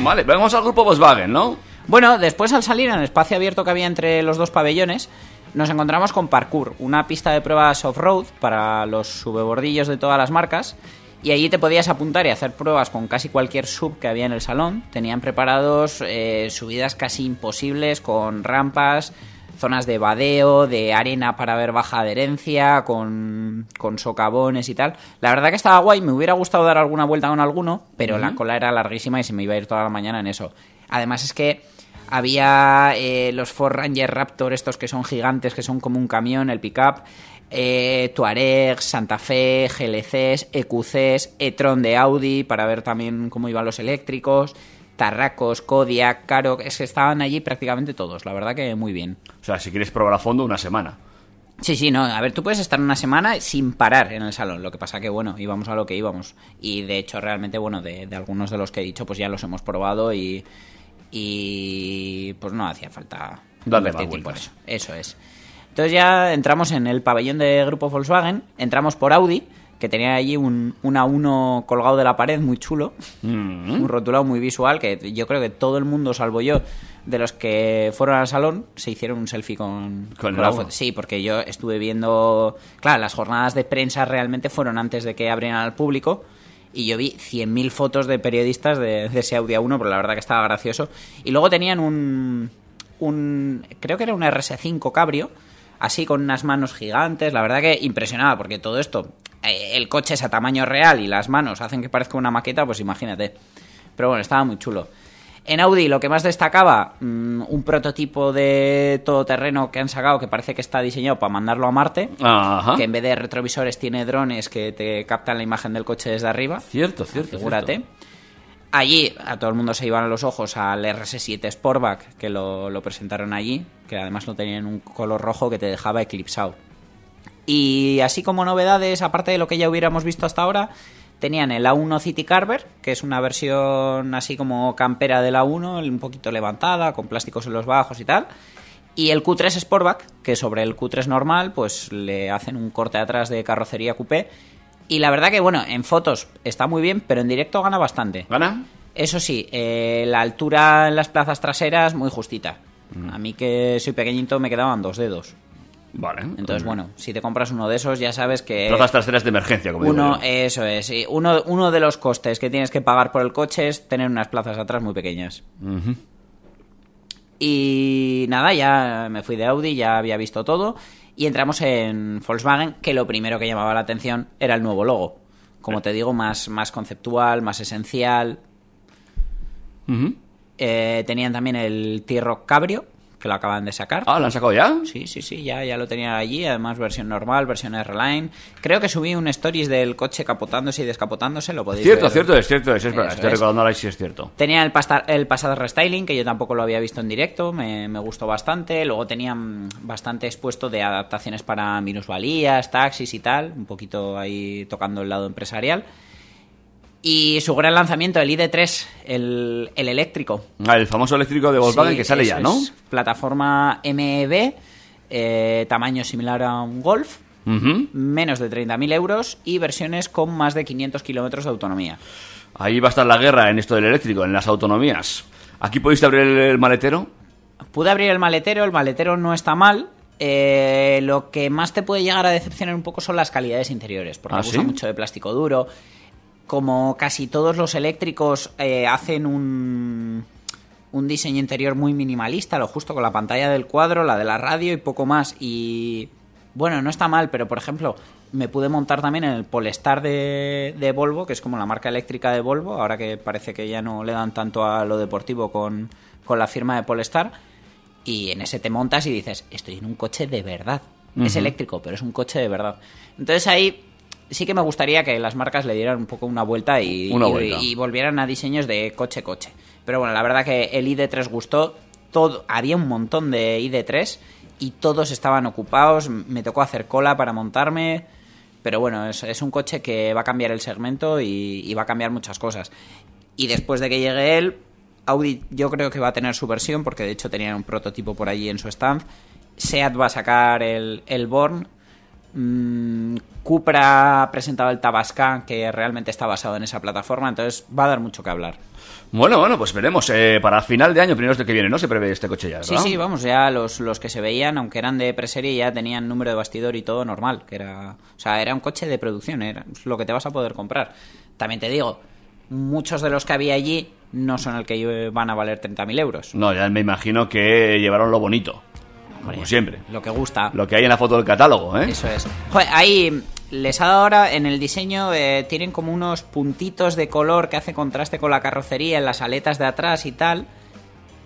Speaker 1: Vale, vamos al grupo Volkswagen, ¿no?
Speaker 2: Bueno, después al salir en el espacio abierto que había entre los dos pabellones, nos encontramos con Parkour, una pista de pruebas off-road para los subebordillos de todas las marcas. Y allí te podías apuntar y hacer pruebas con casi cualquier sub que había en el salón. Tenían preparados eh, subidas casi imposibles con rampas, zonas de vadeo, de arena para ver baja adherencia, con, con socavones y tal. La verdad que estaba guay, me hubiera gustado dar alguna vuelta con alguno, pero la cola era larguísima y se me iba a ir toda la mañana en eso. Además es que había eh, los Ford Ranger Raptor, estos que son gigantes, que son como un camión, el pickup, eh, Tuareg, Santa Fe, GLCs, EQCs, e-tron de Audi, para ver también cómo iban los eléctricos, Tarracos, Kodiak, Caro, es que estaban allí prácticamente todos, la verdad que muy bien.
Speaker 1: O sea, si quieres probar a fondo, una semana.
Speaker 2: Sí, sí, no, a ver, tú puedes estar una semana sin parar en el salón, lo que pasa que, bueno, íbamos a lo que íbamos. Y de hecho, realmente, bueno, de, de algunos de los que he dicho, pues ya los hemos probado y, y pues no hacía falta
Speaker 1: Darle más
Speaker 2: tiempo eso. Eso es. Entonces ya entramos en el pabellón de grupo Volkswagen, entramos por Audi, que tenía allí un, un A1 colgado de la pared muy chulo, un rotulado muy visual, que yo creo que todo el mundo, salvo yo, de los que fueron al salón, se hicieron un selfie con,
Speaker 1: Con el
Speaker 2: la
Speaker 1: A1.
Speaker 2: foto. Sí, porque yo estuve viendo, claro, las jornadas de prensa realmente fueron antes de que abrieran al público. Y yo vi 100.000 fotos de periodistas de, de ese Audi A1, pero la verdad que estaba gracioso. Y luego tenían un, un creo que era un RS5 Cabrio, así con unas manos gigantes. La verdad que impresionaba, porque todo esto, eh, el coche es a tamaño real y las manos hacen que parezca una maqueta, pues imagínate. Pero bueno, estaba muy chulo. En Audi lo que más destacaba, mm, un prototipo de todoterreno que han sacado que parece que está diseñado para mandarlo a Marte.
Speaker 1: Ajá.
Speaker 2: Que en vez de retrovisores tiene drones que te captan la imagen del coche desde arriba.
Speaker 1: Cierto, cierto.
Speaker 2: Figúrate. Allí a todo el mundo se iban los ojos al RS7 Sportback, que lo, lo presentaron allí, que además lo tenían en un color rojo que te dejaba eclipsado. Y así como novedades, aparte de lo que ya hubiéramos visto hasta ahora, tenían el A1 City Carver, que es una versión así como campera del A1, un poquito levantada, con plásticos en los bajos y tal. Y el Q3 Sportback, que sobre el Q3 normal, pues le hacen un corte atrás de carrocería coupé. Y la verdad que, bueno, en fotos está muy bien, pero en directo gana bastante.
Speaker 1: ¿Gana?
Speaker 2: Eso sí, eh, la altura en las plazas traseras muy justita.
Speaker 1: Mm.
Speaker 2: A mí que soy pequeñito me quedaban dos dedos.
Speaker 1: Vale.
Speaker 2: Entonces, bueno, si te compras uno de esos ya sabes que...
Speaker 1: Plazas traseras de emergencia, como digo
Speaker 2: Uno,
Speaker 1: yo.
Speaker 2: eso es, sí. uno, uno de los costes que tienes que pagar por el coche es tener unas plazas atrás muy pequeñas. Y nada, ya me fui de Audi, ya había visto todo. Y entramos en Volkswagen, que lo primero que llamaba la atención era el nuevo logo. Como te digo, más, más conceptual, más esencial. Eh, tenían también el T-Rock Cabrio, que lo acaban de sacar.
Speaker 1: Ah, ¿lo han sacado ya?
Speaker 2: Sí, sí, sí, ya, ya lo tenía allí, además versión normal, versión R-Line. Creo que subí un stories del coche capotándose y descapotándose, lo podéis
Speaker 1: Cierto,
Speaker 2: ver.
Speaker 1: cierto, es cierto, es, es verdad.
Speaker 2: Eso
Speaker 1: Estoy
Speaker 2: es.
Speaker 1: recordando ahora sí es cierto.
Speaker 2: Tenía el, pasta- el pasado restyling, que yo tampoco lo había visto en directo, me, me gustó bastante. Luego tenían bastante expuesto de adaptaciones para minusvalías, taxis y tal, un poquito ahí tocando el lado empresarial. Y su gran lanzamiento, el ID3, el, el eléctrico.
Speaker 1: Ah, el famoso eléctrico de Volkswagen
Speaker 2: Sí,
Speaker 1: que sale ya, ¿no?
Speaker 2: es. Plataforma MEB, eh, tamaño similar a un Golf, menos de 30.000 euros y versiones con más de 500 kilómetros de autonomía.
Speaker 1: Ahí va a estar la guerra en esto del eléctrico, en las autonomías. Aquí pudiste abrir el, maletero.
Speaker 2: Pude abrir el maletero, el maletero no está mal. eh, lo que más te puede llegar a decepcionar un poco son las calidades interiores, porque
Speaker 1: ¿Ah, sí?
Speaker 2: mucho de plástico duro. Como casi todos los eléctricos eh, hacen un, un diseño interior muy minimalista, lo justo con la pantalla del cuadro, la de la radio y poco más. Y bueno, no está mal, pero por ejemplo, me pude montar también en el Polestar de, de Volvo, que es como la marca eléctrica de Volvo, ahora que parece que ya no le dan tanto a lo deportivo con, con la firma de Polestar. Y en ese te montas y dices, estoy en un coche de verdad. Es eléctrico, pero es un coche de verdad. Entonces ahí sí que me gustaría que las marcas le dieran un poco una vuelta y,
Speaker 1: Una
Speaker 2: y-
Speaker 1: vuelta.
Speaker 2: y volvieran a diseños de coche-coche. Pero bueno, la verdad que el ID3 gustó. Todo, había un montón de ID3 y todos estaban ocupados. Me tocó hacer cola para montarme. Pero bueno, es, es un coche que va a cambiar el segmento y, y va a cambiar muchas cosas. Y después de que llegue él, Audi yo creo que va a tener su versión, porque de hecho tenían un prototipo por allí en su stand. Seat va a sacar el, el Born. Mm, Cupra ha presentado el Tabascan, que realmente está basado en esa plataforma, entonces va a dar mucho que hablar.
Speaker 1: Bueno, bueno, pues veremos. eh, para final de año, primeros de que viene, ¿no? Se prevé este coche ya,
Speaker 2: Sí,
Speaker 1: ¿verdad?
Speaker 2: sí, vamos, ya los, los que se veían, aunque eran de preserie, ya tenían número de bastidor y todo normal, que era, o sea, era un coche de producción, era lo que te vas a poder comprar. También te digo, muchos de los que había allí no son el que van a valer 30.000 euros.
Speaker 1: No, ya me imagino que llevaron lo bonito.
Speaker 2: Hombre,
Speaker 1: Como siempre.
Speaker 2: Lo que gusta.
Speaker 1: Lo que hay en la foto del catálogo, ¿eh?
Speaker 2: Eso es. Joder, ahí les ha dado ahora en el diseño, eh, tienen como unos puntitos de color que hace contraste con la carrocería en las aletas de atrás y tal,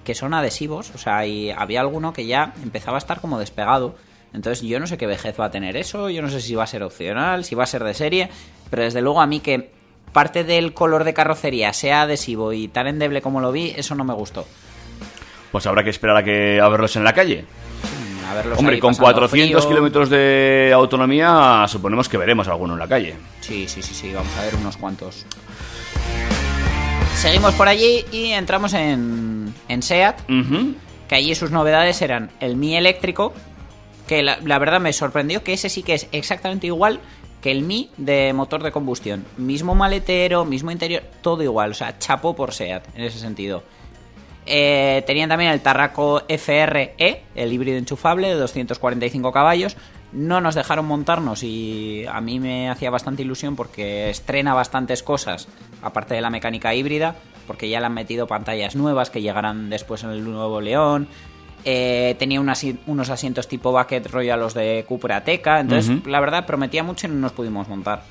Speaker 2: que son adhesivos. O sea, y había alguno que ya empezaba a estar como despegado. Entonces yo no sé qué vejez va a tener eso, yo no sé si va a ser opcional, si va a ser de serie, pero desde luego a mí que parte del color de carrocería sea adhesivo y tan endeble como lo vi, eso no me gustó.
Speaker 1: Pues habrá que esperar a que a verlos en la calle.
Speaker 2: A verlos
Speaker 1: Hombre,
Speaker 2: ahí
Speaker 1: con
Speaker 2: pasando
Speaker 1: 400
Speaker 2: frío.
Speaker 1: kilómetros de autonomía, suponemos que veremos alguno en la calle.
Speaker 2: Sí, sí, sí, sí, vamos a ver unos cuantos. Seguimos por allí y entramos en, en SEAT, que allí sus novedades eran el Mi eléctrico, que la, la verdad me sorprendió que ese sí que es exactamente igual que el Mi de motor de combustión. Mismo maletero, mismo interior, todo igual, o sea, chapo por SEAT en ese sentido. Eh, tenían también el Tarraco FRE, el híbrido enchufable de 245 caballos. No nos dejaron montarnos y a mí me hacía bastante ilusión porque estrena bastantes cosas, aparte de la mecánica híbrida, porque ya le han metido pantallas nuevas que llegarán después en el nuevo León. Eh, tenía unas- unos asientos tipo bucket rollo a los de Cupra Teca, entonces la verdad prometía mucho y no nos pudimos montar.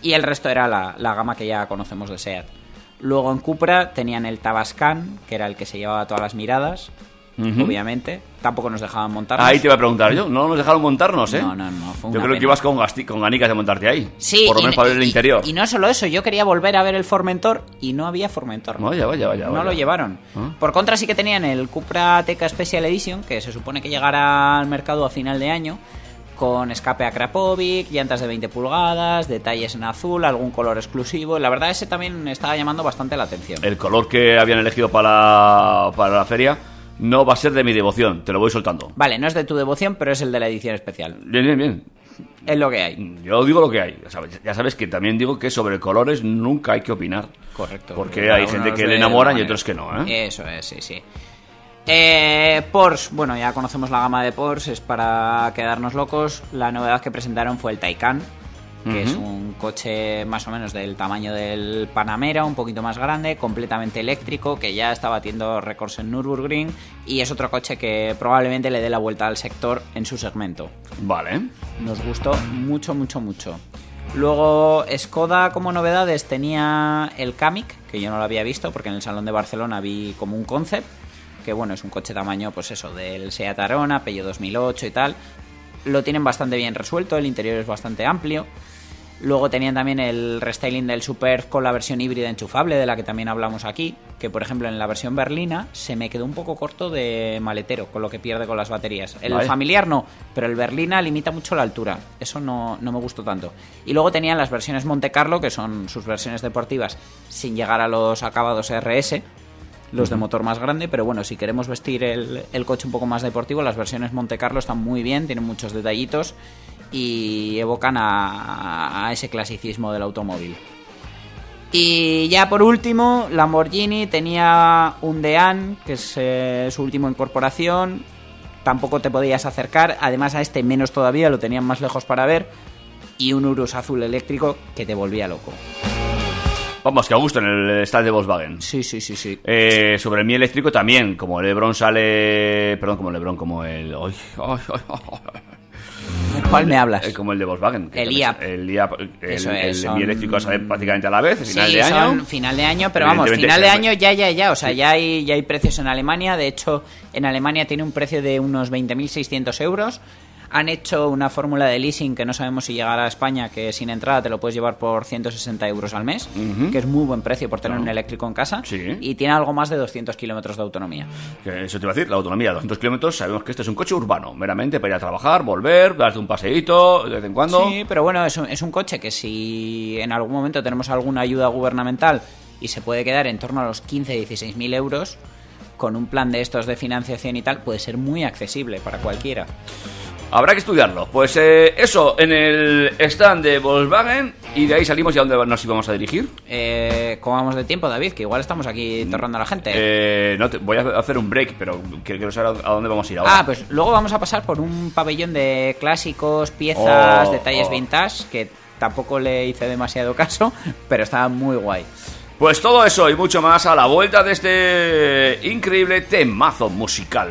Speaker 2: Y el resto era la, la gama que ya conocemos de SEAT. Luego en Cupra tenían el Tabascan, que era el que se llevaba todas las miradas, obviamente. Tampoco nos dejaban montar.
Speaker 1: Ahí te iba a preguntar yo. No nos dejaron montarnos, ¿eh?
Speaker 2: No, no, no, fue
Speaker 1: Yo creo que ibas con, gasti- con ganicas de montarte ahí.
Speaker 2: Sí,
Speaker 1: Por lo menos
Speaker 2: no-
Speaker 1: para ver el
Speaker 2: y-
Speaker 1: interior.
Speaker 2: Y no solo eso, yo quería volver a ver el Formentor y no había Formentor.
Speaker 1: Vaya, vaya, vaya.
Speaker 2: no
Speaker 1: vaya.
Speaker 2: lo llevaron.
Speaker 1: Ah.
Speaker 2: Por contra, sí que tenían el Cupra Teca Special Edition, que se supone que llegará al mercado a final de año, con escape a Krapovic, llantas de 20 pulgadas, detalles en azul, algún color exclusivo. La verdad, ese también estaba llamando bastante la atención.
Speaker 1: El color que habían elegido para, para la feria no va a ser de mi devoción. Te lo voy soltando.
Speaker 2: Vale, no es de tu devoción, pero es el de la edición especial.
Speaker 1: Bien, bien, bien.
Speaker 2: Es lo que hay.
Speaker 1: Yo digo lo que hay. Ya sabes, ya sabes que también digo que sobre colores nunca hay que opinar.
Speaker 2: Correcto.
Speaker 1: Porque hay gente que le enamoran y otros que no, ¿eh?
Speaker 2: Eso es, sí, sí. Eh, Porsche, bueno, ya conocemos la gama de Porsche, es para quedarnos locos. La novedad que presentaron fue el Taycan, que es un coche más o menos del tamaño del Panamera, un poquito más grande, completamente eléctrico, que ya está batiendo récords en Nürburgring y es otro coche que probablemente le dé la vuelta al sector en su segmento.
Speaker 1: Vale.
Speaker 2: Nos gustó mucho, mucho, mucho. Luego, Skoda como novedades tenía el Kamiq, que yo no lo había visto porque en el Salón de Barcelona vi como un concept, que bueno, es un coche tamaño, pues eso, del Seat Arona, Peugeot 2008 y tal. Lo tienen bastante bien resuelto, el interior es bastante amplio. Luego tenían también el restyling del Superb con la versión híbrida enchufable, de la que también hablamos aquí, que por ejemplo en la versión berlina se me quedó un poco corto de maletero, con lo que pierde con las baterías. El
Speaker 1: Vale.
Speaker 2: familiar no, pero el berlina limita mucho la altura, eso no, no me gustó tanto. Y luego tenían las versiones Monte Carlo, que son sus versiones deportivas, sin llegar a los acabados RS, los de motor más grande, pero bueno, si queremos vestir el, el coche un poco más deportivo, las versiones Monte Carlo están muy bien, tienen muchos detallitos y evocan a, a ese clasicismo del automóvil. Y ya por último, Lamborghini tenía un Dean, que es eh, su última incorporación. Tampoco te podías acercar, además a este menos todavía, lo tenían más lejos para ver. Y un Urus azul eléctrico que te volvía loco.
Speaker 1: Vamos, que a gusto en el style de Volkswagen.
Speaker 2: Sí, sí, sí, sí.
Speaker 1: Eh, sobre el mi eléctrico también, como el Lebron sale... Perdón, como el Lebron, como el... ay, ay, ay, ay.
Speaker 2: ¿Cuál me hablas?
Speaker 1: Eh, como el de Volkswagen.
Speaker 2: El IAP.
Speaker 1: El IAP, el,
Speaker 2: Eso
Speaker 1: el
Speaker 2: son-
Speaker 1: eléctrico sale prácticamente a la vez, final
Speaker 2: sí,
Speaker 1: de año.
Speaker 2: son final de año, pero vamos, final de año ya, ya, ya. O sea,
Speaker 1: Sí.
Speaker 2: ya, hay, ya hay precios en Alemania. De hecho, en Alemania tiene un precio de unos 20.600 euros. Han hecho una fórmula de leasing que no sabemos si llegará a España, que sin entrada te lo puedes llevar por 160 euros al mes, que es muy buen precio por tener un eléctrico en casa.
Speaker 1: Sí.
Speaker 2: Y tiene algo más de 200 kilómetros de autonomía.
Speaker 1: Eso te iba a decir, la autonomía de 200 kilómetros, sabemos que este es un coche urbano, meramente para ir a trabajar, volver, darte un paseíto de vez en cuando.
Speaker 2: Sí, pero bueno, es un, es un coche que si en algún momento tenemos alguna ayuda gubernamental y se puede quedar en torno a los 15-16 mil euros, con un plan de estos de financiación y tal, puede ser muy accesible para cualquiera.
Speaker 1: Habrá que estudiarlo. Pues eh, eso, en el stand de Volkswagen, y de ahí salimos y a dónde nos íbamos a dirigir.
Speaker 2: Eh, ¿Cómo vamos de tiempo, David? Que igual estamos aquí torrando a la gente.
Speaker 1: Eh, no te- voy a hacer un break, pero quiero saber a dónde vamos a ir ahora.
Speaker 2: Ah, pues luego vamos a pasar por un pabellón de clásicos, piezas,
Speaker 1: Oh,
Speaker 2: detalles
Speaker 1: oh.
Speaker 2: vintage, que tampoco le hice demasiado caso, pero estaba muy guay.
Speaker 1: Pues todo eso y mucho más a la vuelta de este increíble temazo musical.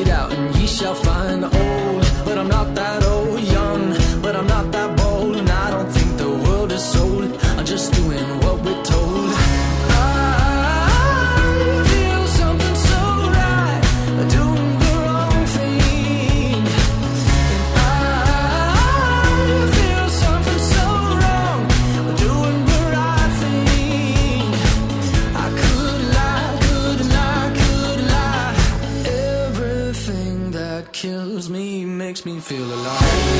Speaker 5: It out and ye shall find. Old, but I'm not that old. Makes me feel alive.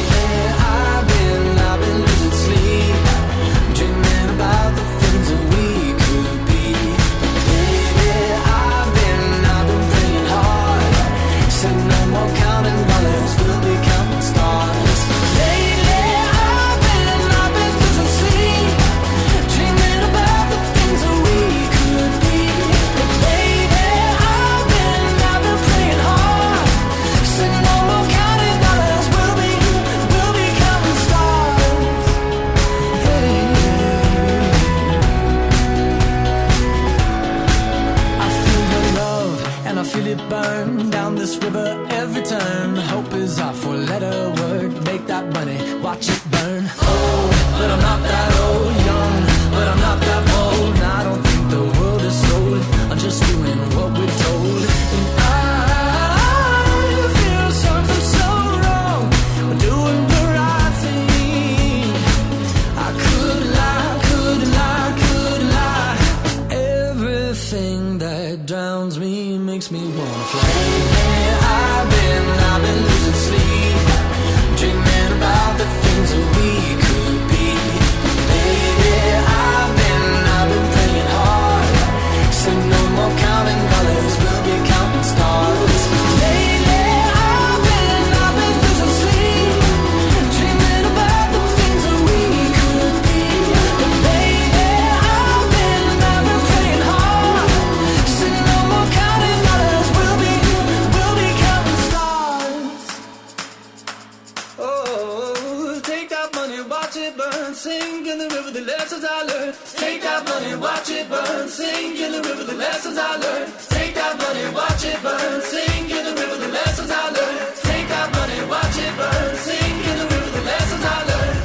Speaker 5: Lessons I learned. Take that money, watch it burn. Sink in the river, the lessons I learned. Take that money, watch it burn. Sink in the river, the lessons I learned. Take that money, watch it burn. Sink in the river, the lessons I learned.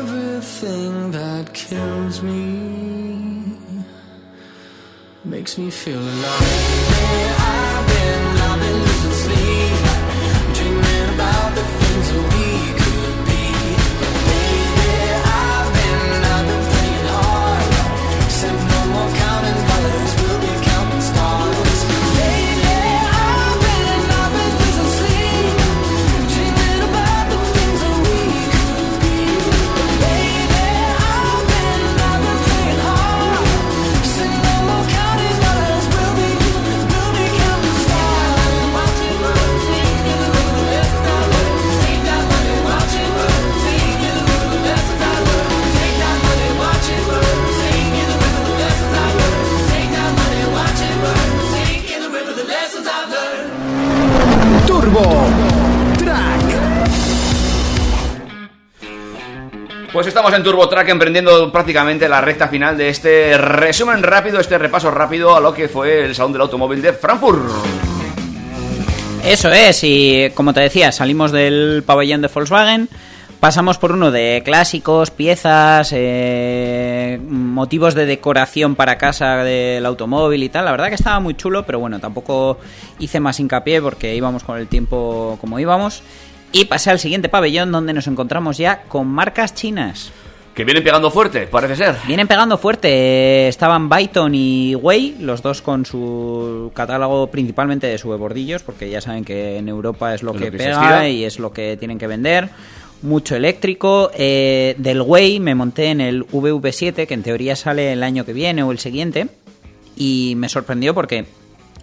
Speaker 5: Everything that kills me makes me feel alive. I've been, I've been losing sleep,
Speaker 6: Turbo Track.
Speaker 1: Pues estamos en Turbo Track emprendiendo prácticamente la recta final de este resumen rápido, este repaso rápido a lo que fue el Salón del Automóvil de Frankfurt.
Speaker 2: Eso es, y como te decía, salimos del pabellón de Volkswagen, pasamos por uno de clásicos, piezas, eh, motivos de decoración para casa del automóvil y tal. La verdad que estaba muy chulo, pero bueno, tampoco hice más hincapié porque íbamos con el tiempo como íbamos. Y pasé al siguiente pabellón donde nos encontramos ya con marcas chinas.
Speaker 1: Que vienen pegando fuerte, parece ser.
Speaker 2: Vienen pegando fuerte. Estaban Byton y Way, los dos con su catálogo principalmente de subebordillos, porque ya saben que en Europa es lo
Speaker 1: Es
Speaker 2: que
Speaker 1: lo que
Speaker 2: pega y es lo que tienen que vender. Mucho eléctrico. Eh, del Way me monté en el VV7, que en teoría sale el año que viene o el siguiente. Y me sorprendió porque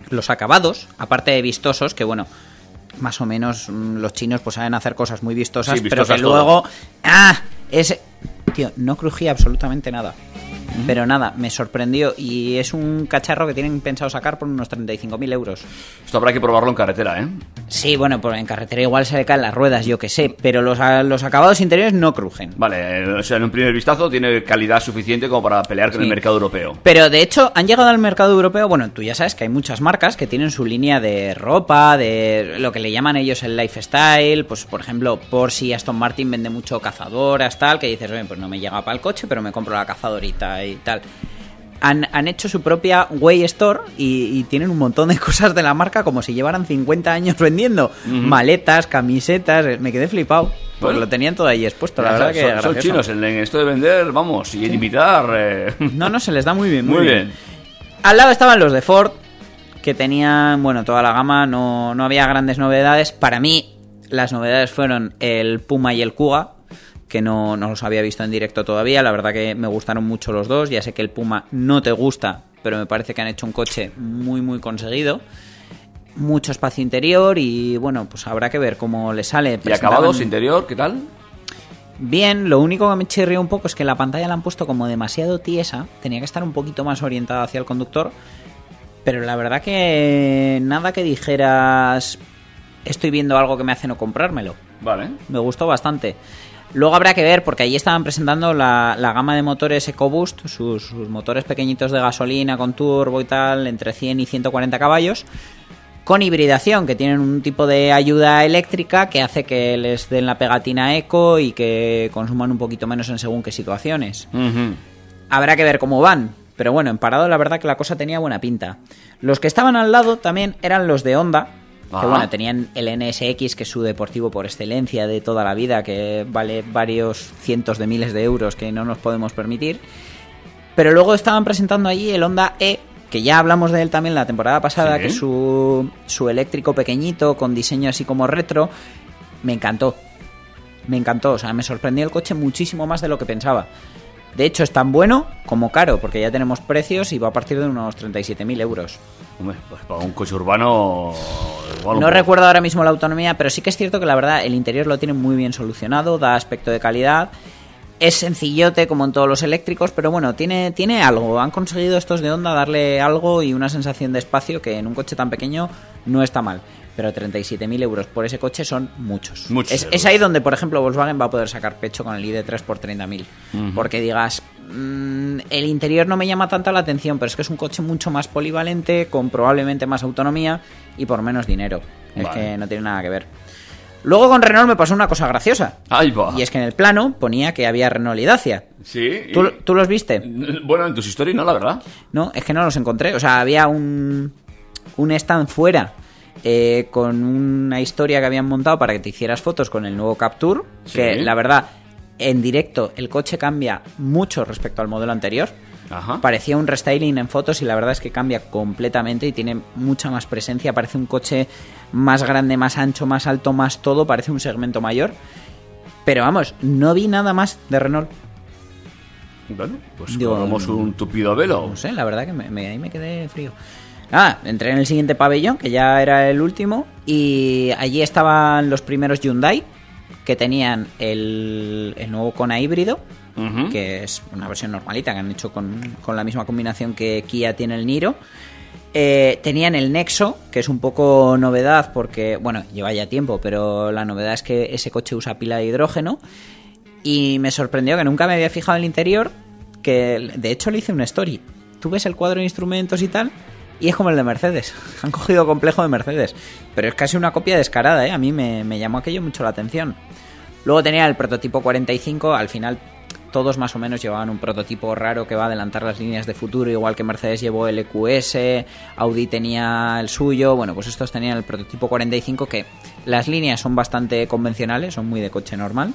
Speaker 2: los acabados, aparte de vistosos, que bueno, más o menos mm, los chinos pues saben hacer cosas muy vistosas,
Speaker 1: Sí,
Speaker 2: pero que
Speaker 1: todo.
Speaker 2: luego... ¡Ah! Ese... Tío, no crujía absolutamente nada. Pero nada, me sorprendió y es un cacharro que tienen pensado sacar por unos 35.000 euros.
Speaker 1: Esto habrá que probarlo en carretera, ¿eh?
Speaker 2: Sí, bueno, pues en carretera igual se le caen las ruedas, yo que sé, pero los, a- los acabados interiores no crujen.
Speaker 1: Vale, eh, o sea, en un primer vistazo tiene calidad suficiente como para pelear con
Speaker 2: Sí.
Speaker 1: el mercado europeo.
Speaker 2: Pero de hecho han llegado al mercado europeo, bueno, tú ya sabes que hay muchas marcas que tienen su línea de ropa, de lo que le llaman ellos el lifestyle, pues por ejemplo Porsche y Aston Martin vende mucho cazadoras, tal, que dices, oye, pues no me llega para el coche, pero me compro la y tal. Han, han hecho su propia Way Store y, y tienen un montón de cosas de la marca como si llevaran 50 años vendiendo. Maletas, camisetas, eh, me quedé flipado.
Speaker 1: Bueno.
Speaker 2: lo tenían todo ahí expuesto, la verdad que
Speaker 1: son, son
Speaker 2: gracioso.
Speaker 1: chinos en, en esto de vender, vamos, y en imitar. eh.
Speaker 2: No, no, se les da muy bien. Muy,
Speaker 1: Muy
Speaker 2: bien.
Speaker 1: bien.
Speaker 2: Al lado estaban los de Ford, que tenían, bueno, toda la gama, no, no había grandes novedades. Para mí, las novedades fueron el Puma y el Kuga, que no, no los había visto en directo todavía. La verdad que me gustaron mucho los dos. Ya sé que el Puma no te gusta, pero me parece que han hecho un coche muy, muy conseguido. Mucho espacio interior y bueno, pues habrá que ver cómo le sale.
Speaker 1: ¿Y acabados interior, qué tal?
Speaker 2: Bien, lo único que me chirrió un poco es que la pantalla la han puesto como demasiado tiesa, tenía que estar un poquito más orientada hacia el conductor, pero la verdad que nada que dijeras estoy viendo algo que me hace no comprármelo.
Speaker 1: Vale.
Speaker 2: Me gustó bastante. Luego habrá que ver, porque allí estaban presentando la, la gama de motores EcoBoost, sus, sus motores pequeñitos de gasolina con turbo y tal, entre 100 y 140 caballos, con hibridación, que tienen un tipo de ayuda eléctrica que hace que les den la pegatina eco y que consuman un poquito menos en según qué situaciones. Habrá que ver cómo van. Pero bueno, en parado la verdad que la cosa tenía buena pinta. Los que estaban al lado también eran los de Honda. Que bueno, tenían el NSX, que es su deportivo por excelencia de toda la vida, que vale varios cientos de miles de euros que no nos podemos permitir. Pero luego estaban presentando allí el Honda E, que ya hablamos de él también la temporada pasada,
Speaker 1: Sí.
Speaker 2: que es su, su eléctrico pequeñito, con diseño así como retro. Me encantó. Me encantó, o sea, me sorprendió el coche muchísimo más de lo que pensaba. De hecho, es tan bueno como caro, porque ya tenemos precios y va a partir de unos 37.000 euros.
Speaker 1: Hombre, pues para un coche urbano. igual
Speaker 2: No recuerdo ahora mismo la autonomía, pero sí que es cierto que la verdad el interior lo tiene muy bien solucionado, da aspecto de calidad. Es sencillote como en todos los eléctricos, pero bueno, tiene, tiene algo. Han conseguido estos de Honda darle algo y una sensación de espacio que en un coche tan pequeño no está mal. Pero 37.000 euros por ese coche son muchos.
Speaker 1: Muchos
Speaker 2: es, ahí donde, por ejemplo, Volkswagen va a poder sacar pecho con el ID3 por 30.000. Porque digas, mm, el interior no me llama tanto la atención, pero es que es un coche mucho más polivalente, con probablemente más autonomía y por menos dinero. Es que no tiene nada que ver. Luego con Renault me pasó una cosa graciosa.
Speaker 1: Ahí va.
Speaker 2: Y es que en el plano ponía que había Renault y Dacia.
Speaker 1: Sí. y-
Speaker 2: ¿Tú, tú los viste?
Speaker 1: Bueno, en tus historias no, la verdad.
Speaker 2: No, es que no los encontré. O sea, había un, un stand fuera eh, con una historia que habían montado para que te hicieras fotos con el nuevo Capture.
Speaker 1: Sí.
Speaker 2: Que la verdad, en directo el coche cambia mucho respecto al modelo anterior.
Speaker 1: Ajá.
Speaker 2: Parecía un restyling en fotos y la verdad es que cambia completamente y tiene mucha más presencia. Parece un coche más grande, más ancho, más alto, más todo. Parece un segmento mayor. Pero vamos, no vi nada más de Renault.
Speaker 1: Bueno, pues
Speaker 2: Digo,
Speaker 1: ponemos un tupido velo.
Speaker 2: No sé, la verdad que me, me- ahí me quedé frío. Nada, entré en el siguiente pabellón, que ya era el último, y allí estaban los primeros Hyundai, que tenían el, el nuevo Kona híbrido, que es una versión normalita que han hecho con, con la misma combinación que Kia tiene el Niro. Eh, tenían el Nexo, que es un poco novedad porque, bueno, lleva ya tiempo, pero la novedad es que ese coche usa pila de hidrógeno. Y me sorprendió que nunca me había fijado en el interior, que de hecho le hice una story. Tú ves el cuadro de instrumentos y tal, y es como el de Mercedes. Han cogido complejo de Mercedes. Pero es casi una copia descarada, ¿eh? A mí me, me llamó aquello mucho la atención. Luego tenía el prototipo 45, al final todos más o menos llevaban un prototipo raro que va a adelantar las líneas de futuro, igual que Mercedes llevó el EQS, Audi tenía el suyo, bueno, pues estos tenían el prototipo 45 que las líneas son bastante convencionales, son muy de coche normal.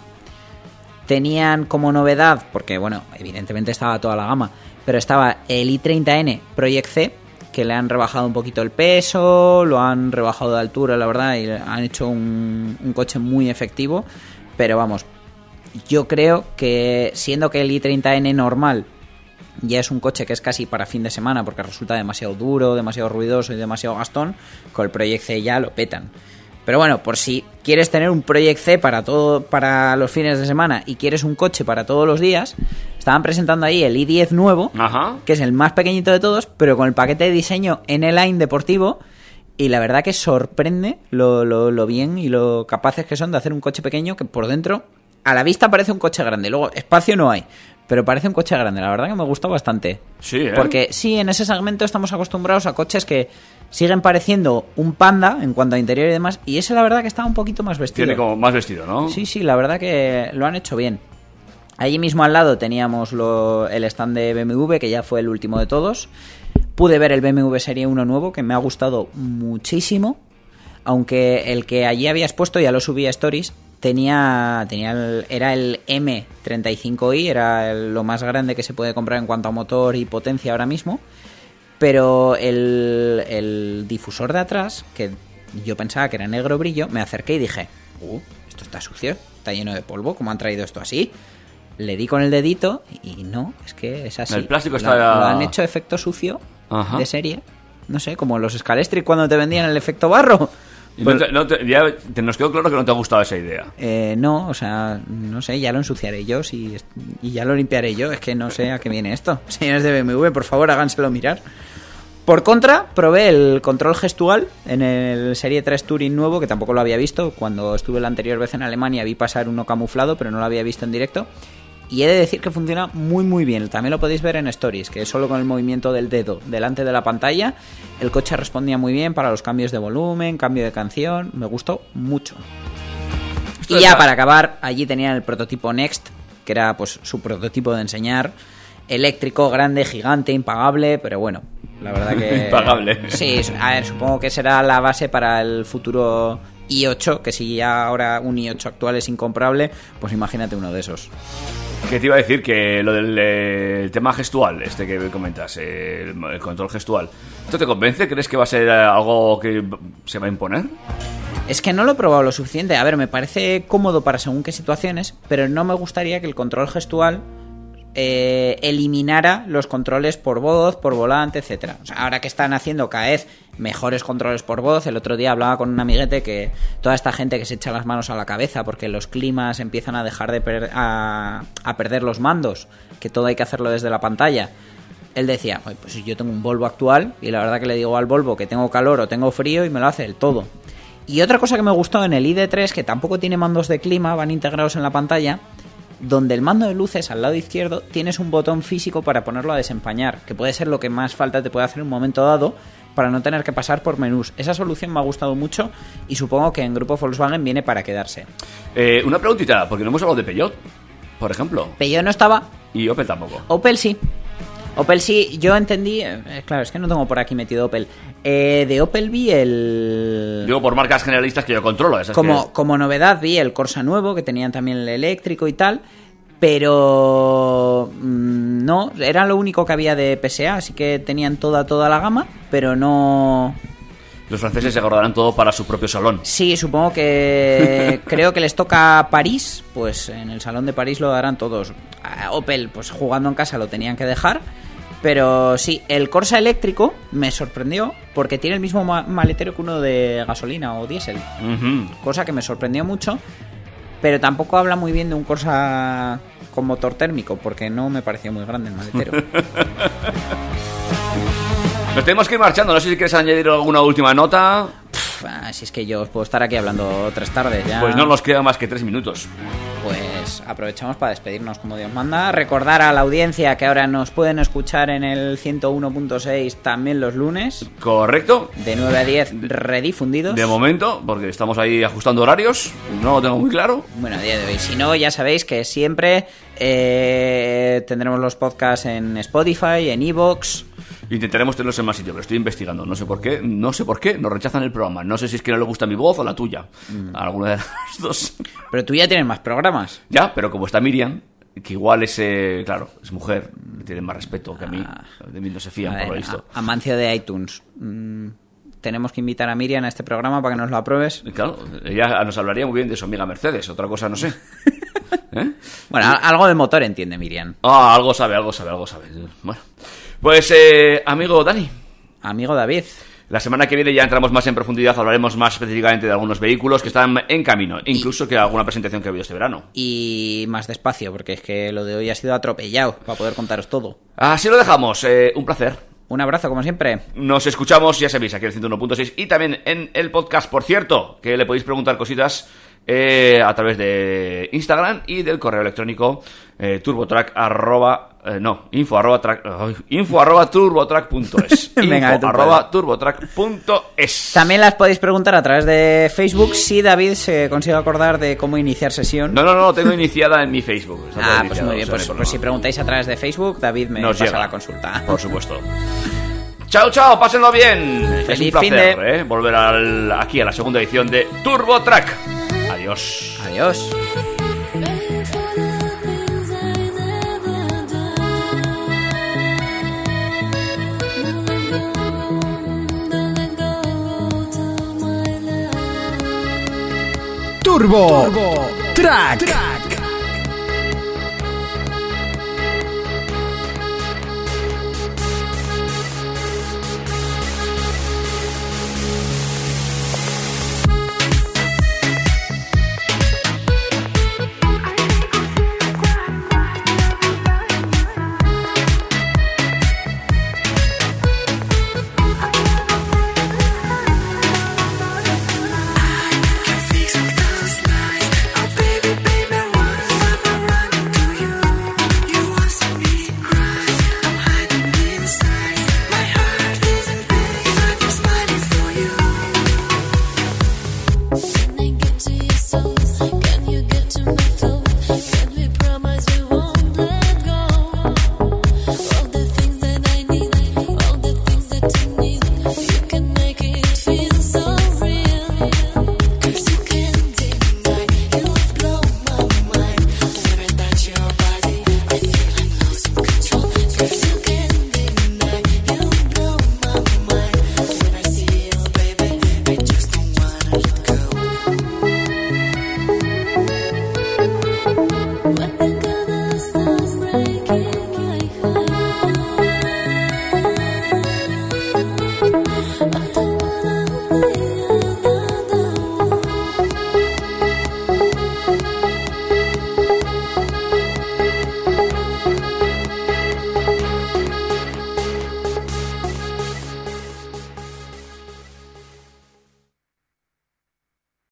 Speaker 2: Tenían como novedad, porque bueno, evidentemente estaba toda la gama, pero estaba el i30N Project C, que le han rebajado un poquito el peso, lo han rebajado de altura, la verdad, y han hecho un, coche muy efectivo. Pero vamos, yo creo que siendo que el i30N normal ya es un coche que es casi para fin de semana porque resulta demasiado duro, demasiado ruidoso y demasiado gastón, con el Project C ya lo petan. Pero bueno, por si quieres tener un Project C para todo para los fines de semana y quieres un coche para todos los días, estaban presentando ahí el i10 nuevo,
Speaker 1: Ajá.
Speaker 2: que es el más pequeñito de todos, pero con el paquete de diseño N-Line deportivo. Y la verdad que sorprende lo, lo- lo bien y lo capaces que son de hacer un coche pequeño que por dentro, a la vista parece un coche grande. Luego, espacio no hay, pero parece un coche grande. La verdad que me gustó bastante.
Speaker 1: Sí, ¿eh?
Speaker 2: Porque sí, en ese segmento estamos acostumbrados a coches que siguen pareciendo un panda en cuanto a interior y demás. Y ese la verdad que está un poquito más vestido.
Speaker 1: Tiene como más vestido, ¿no?
Speaker 2: Sí, sí, la verdad que lo han hecho bien. Allí mismo al lado teníamos lo- el stand de BMW, que ya fue el último de todos. Pude ver el BMW Serie 1 nuevo, que me ha gustado muchísimo. Aunque el que allí habías puesto, ya lo subí a Stories, tenía, tenía el- era el M35i, era el- lo más grande que se puede comprar en cuanto a motor y potencia ahora mismo. Pero el, el difusor de atrás, que yo pensaba que era negro brillo, me acerqué y dije, uh, esto está sucio, está lleno de polvo, ¿cómo han traído esto así? Le di con el dedito y no, es que es así.
Speaker 1: El plástico
Speaker 2: Lo-
Speaker 1: está-
Speaker 2: Lo han hecho efecto sucio
Speaker 1: Ajá.
Speaker 2: de serie. No sé, como los Scalestri cuando te vendían el efecto barro.
Speaker 1: No te- no te- ya te- nos quedó claro que no te ha gustado esa idea.
Speaker 2: Eh, no, o sea, no sé, ya lo ensuciaré yo si, y ya lo limpiaré yo. Es que no sé a qué viene esto. Señores de BMW, por favor, háganselo mirar. Por contra, probé el control gestual en el Serie 3 Touring nuevo, que tampoco lo había visto. Cuando estuve la anterior vez en Alemania vi pasar uno camuflado, pero no lo había visto en directo. Y he de decir que funciona muy muy bien. También lo podéis ver en Stories, que solo con el movimiento del dedo delante de la pantalla, el coche respondía muy bien para los cambios de volumen, cambio de canción. Me gustó mucho.
Speaker 1: Esto
Speaker 2: Y ya para acabar, allí tenían el prototipo Next, que era pues su prototipo de enseñar. Eléctrico, grande, gigante, impagable, pero bueno, la verdad que...
Speaker 1: Impagable.
Speaker 2: Sí, a ver, supongo que será la base para el futuro i8, que si ya ahora un i8 actual es incomparable, pues imagínate uno de esos.
Speaker 1: Que te iba a decir que lo del eh, tema gestual, este que comentas, eh, el, el control gestual, ¿esto te convence? ¿Crees que va a ser algo que se va a imponer?
Speaker 2: Es que no lo he probado lo suficiente. A ver, me parece cómodo para según qué situaciones, pero no me gustaría que el control gestual eh, eliminara los controles por voz, por volante, etcétera. O sea, ahora que están haciendo cada vez mejores controles por voz, el otro día hablaba con un amiguete que toda esta gente que se echa las manos a la cabeza porque los climas empiezan a dejar de a, perder los mandos, que todo hay que hacerlo desde la pantalla. Él decía, "Oye, pues yo tengo un Volvo actual y la verdad que le digo al Volvo que tengo calor o tengo frío y me lo hace el todo. Y otra cosa que me gustó en el ID3, que tampoco tiene mandos de clima, van integrados en la pantalla, donde el mando de luces al lado izquierdo tienes un botón físico para ponerlo a desempañar, que puede ser lo que más falta te puede hacer en un momento dado para no tener que pasar por menús. Esa solución me ha gustado mucho y supongo que en Grupo Volkswagen viene para quedarse.
Speaker 1: Eh, una preguntita, porque no hemos hablado de Peugeot, por ejemplo.
Speaker 2: Peugeot no estaba,
Speaker 1: Y Opel tampoco.
Speaker 2: Opel sí. Opel sí, yo entendí, eh, claro, es que no tengo por aquí metido Opel. Eh, de Opel vi el...
Speaker 1: Digo por marcas generalistas que yo controlo. esas
Speaker 2: como,
Speaker 1: que-
Speaker 2: como novedad vi el Corsa nuevo, que tenían también el eléctrico y tal, pero mm, no, era lo único que había de PSA, así que tenían toda, toda la gama, pero no...
Speaker 1: Los franceses se acordarán todo para su propio salón.
Speaker 2: Sí, supongo que creo que les toca París, pues en el Salón de París lo darán todos. A Opel, pues jugando en casa lo tenían que dejar. Pero sí, el Corsa eléctrico me sorprendió porque tiene el mismo ma- maletero que uno de gasolina o diésel. Cosa que me sorprendió mucho. Pero tampoco habla muy bien de un Corsa con motor térmico porque no me pareció muy grande el maletero.
Speaker 1: Nos tenemos que ir marchando. No sé si quieres añadir alguna última nota.
Speaker 2: Pff, ah, si es que yo os puedo estar aquí hablando tres tardes ya.
Speaker 1: Pues no nos queda más que tres minutos.
Speaker 2: Pues aprovechamos para despedirnos como Dios manda. Recordar a la audiencia que ahora nos pueden escuchar en el 101.6 también los lunes,
Speaker 1: ¿Correcto?
Speaker 2: de 9 a 10 redifundidos.
Speaker 1: De momento, porque estamos ahí ajustando horarios. No lo tengo muy claro.
Speaker 2: Bueno, a día de hoy. Si no, ya sabéis que siempre eh, tendremos los podcasts en Spotify, en Evox.
Speaker 1: Intentaremos tenerlos en más sitio, pero estoy investigando. No sé por qué. No sé por qué. Nos rechazan el programa. No sé si es que no le gusta mi voz o la tuya. Alguna de las dos.
Speaker 2: Pero tú ya tienes más programas.
Speaker 1: Ya, pero como está Miriam, que igual es, eh, claro, es mujer, tiene más respeto que a mí. De mí no se fían,
Speaker 2: A
Speaker 1: por lo
Speaker 2: ver,
Speaker 1: visto.
Speaker 2: a- Amancio de iTunes. Mm, tenemos que invitar a Miriam a este programa para que nos lo apruebes.
Speaker 1: Claro, ella nos hablaría muy bien de su amiga Mercedes, otra cosa no sé. ¿Eh?
Speaker 2: Bueno, algo de motor entiende Miriam.
Speaker 1: Ah, algo sabe, algo sabe, algo sabe. Bueno, pues, eh, amigo Dani,
Speaker 2: Amigo David.
Speaker 1: la semana que viene ya entramos más en profundidad, hablaremos más específicamente de algunos vehículos que están en camino, incluso que alguna presentación que ha habido este verano.
Speaker 2: Y más despacio, porque es que lo de hoy ha sido atropellado para poder contaros todo.
Speaker 1: Así lo dejamos, eh, un placer.
Speaker 2: Un abrazo, como siempre.
Speaker 1: Nos escuchamos, ya sabéis, aquí en el 101.6 y también en el podcast, por cierto, que le podéis preguntar cositas eh, a través de Instagram y del correo electrónico eh, turbotrack arroba, eh, no, info arroba, track- info arroba turbotrack.es
Speaker 2: Venga,
Speaker 1: info arroba turbotrack.es
Speaker 2: También las podéis preguntar a través de Facebook si David se consigue acordar de cómo iniciar sesión.
Speaker 1: No, no, no, tengo iniciada en mi Facebook.
Speaker 2: Ah, pues muy bien. Pues, pues si preguntáis a través de Facebook, David me
Speaker 1: Nos
Speaker 2: pasa
Speaker 1: llega.
Speaker 2: la consulta.
Speaker 1: Por supuesto. Chao, chao, pásenlo bien. es un
Speaker 2: Feliz
Speaker 1: placer
Speaker 2: finde.
Speaker 1: eh, volver al- aquí a la segunda edición de Turbo Track. Adiós.
Speaker 2: Adiós.
Speaker 6: Turbo, Track.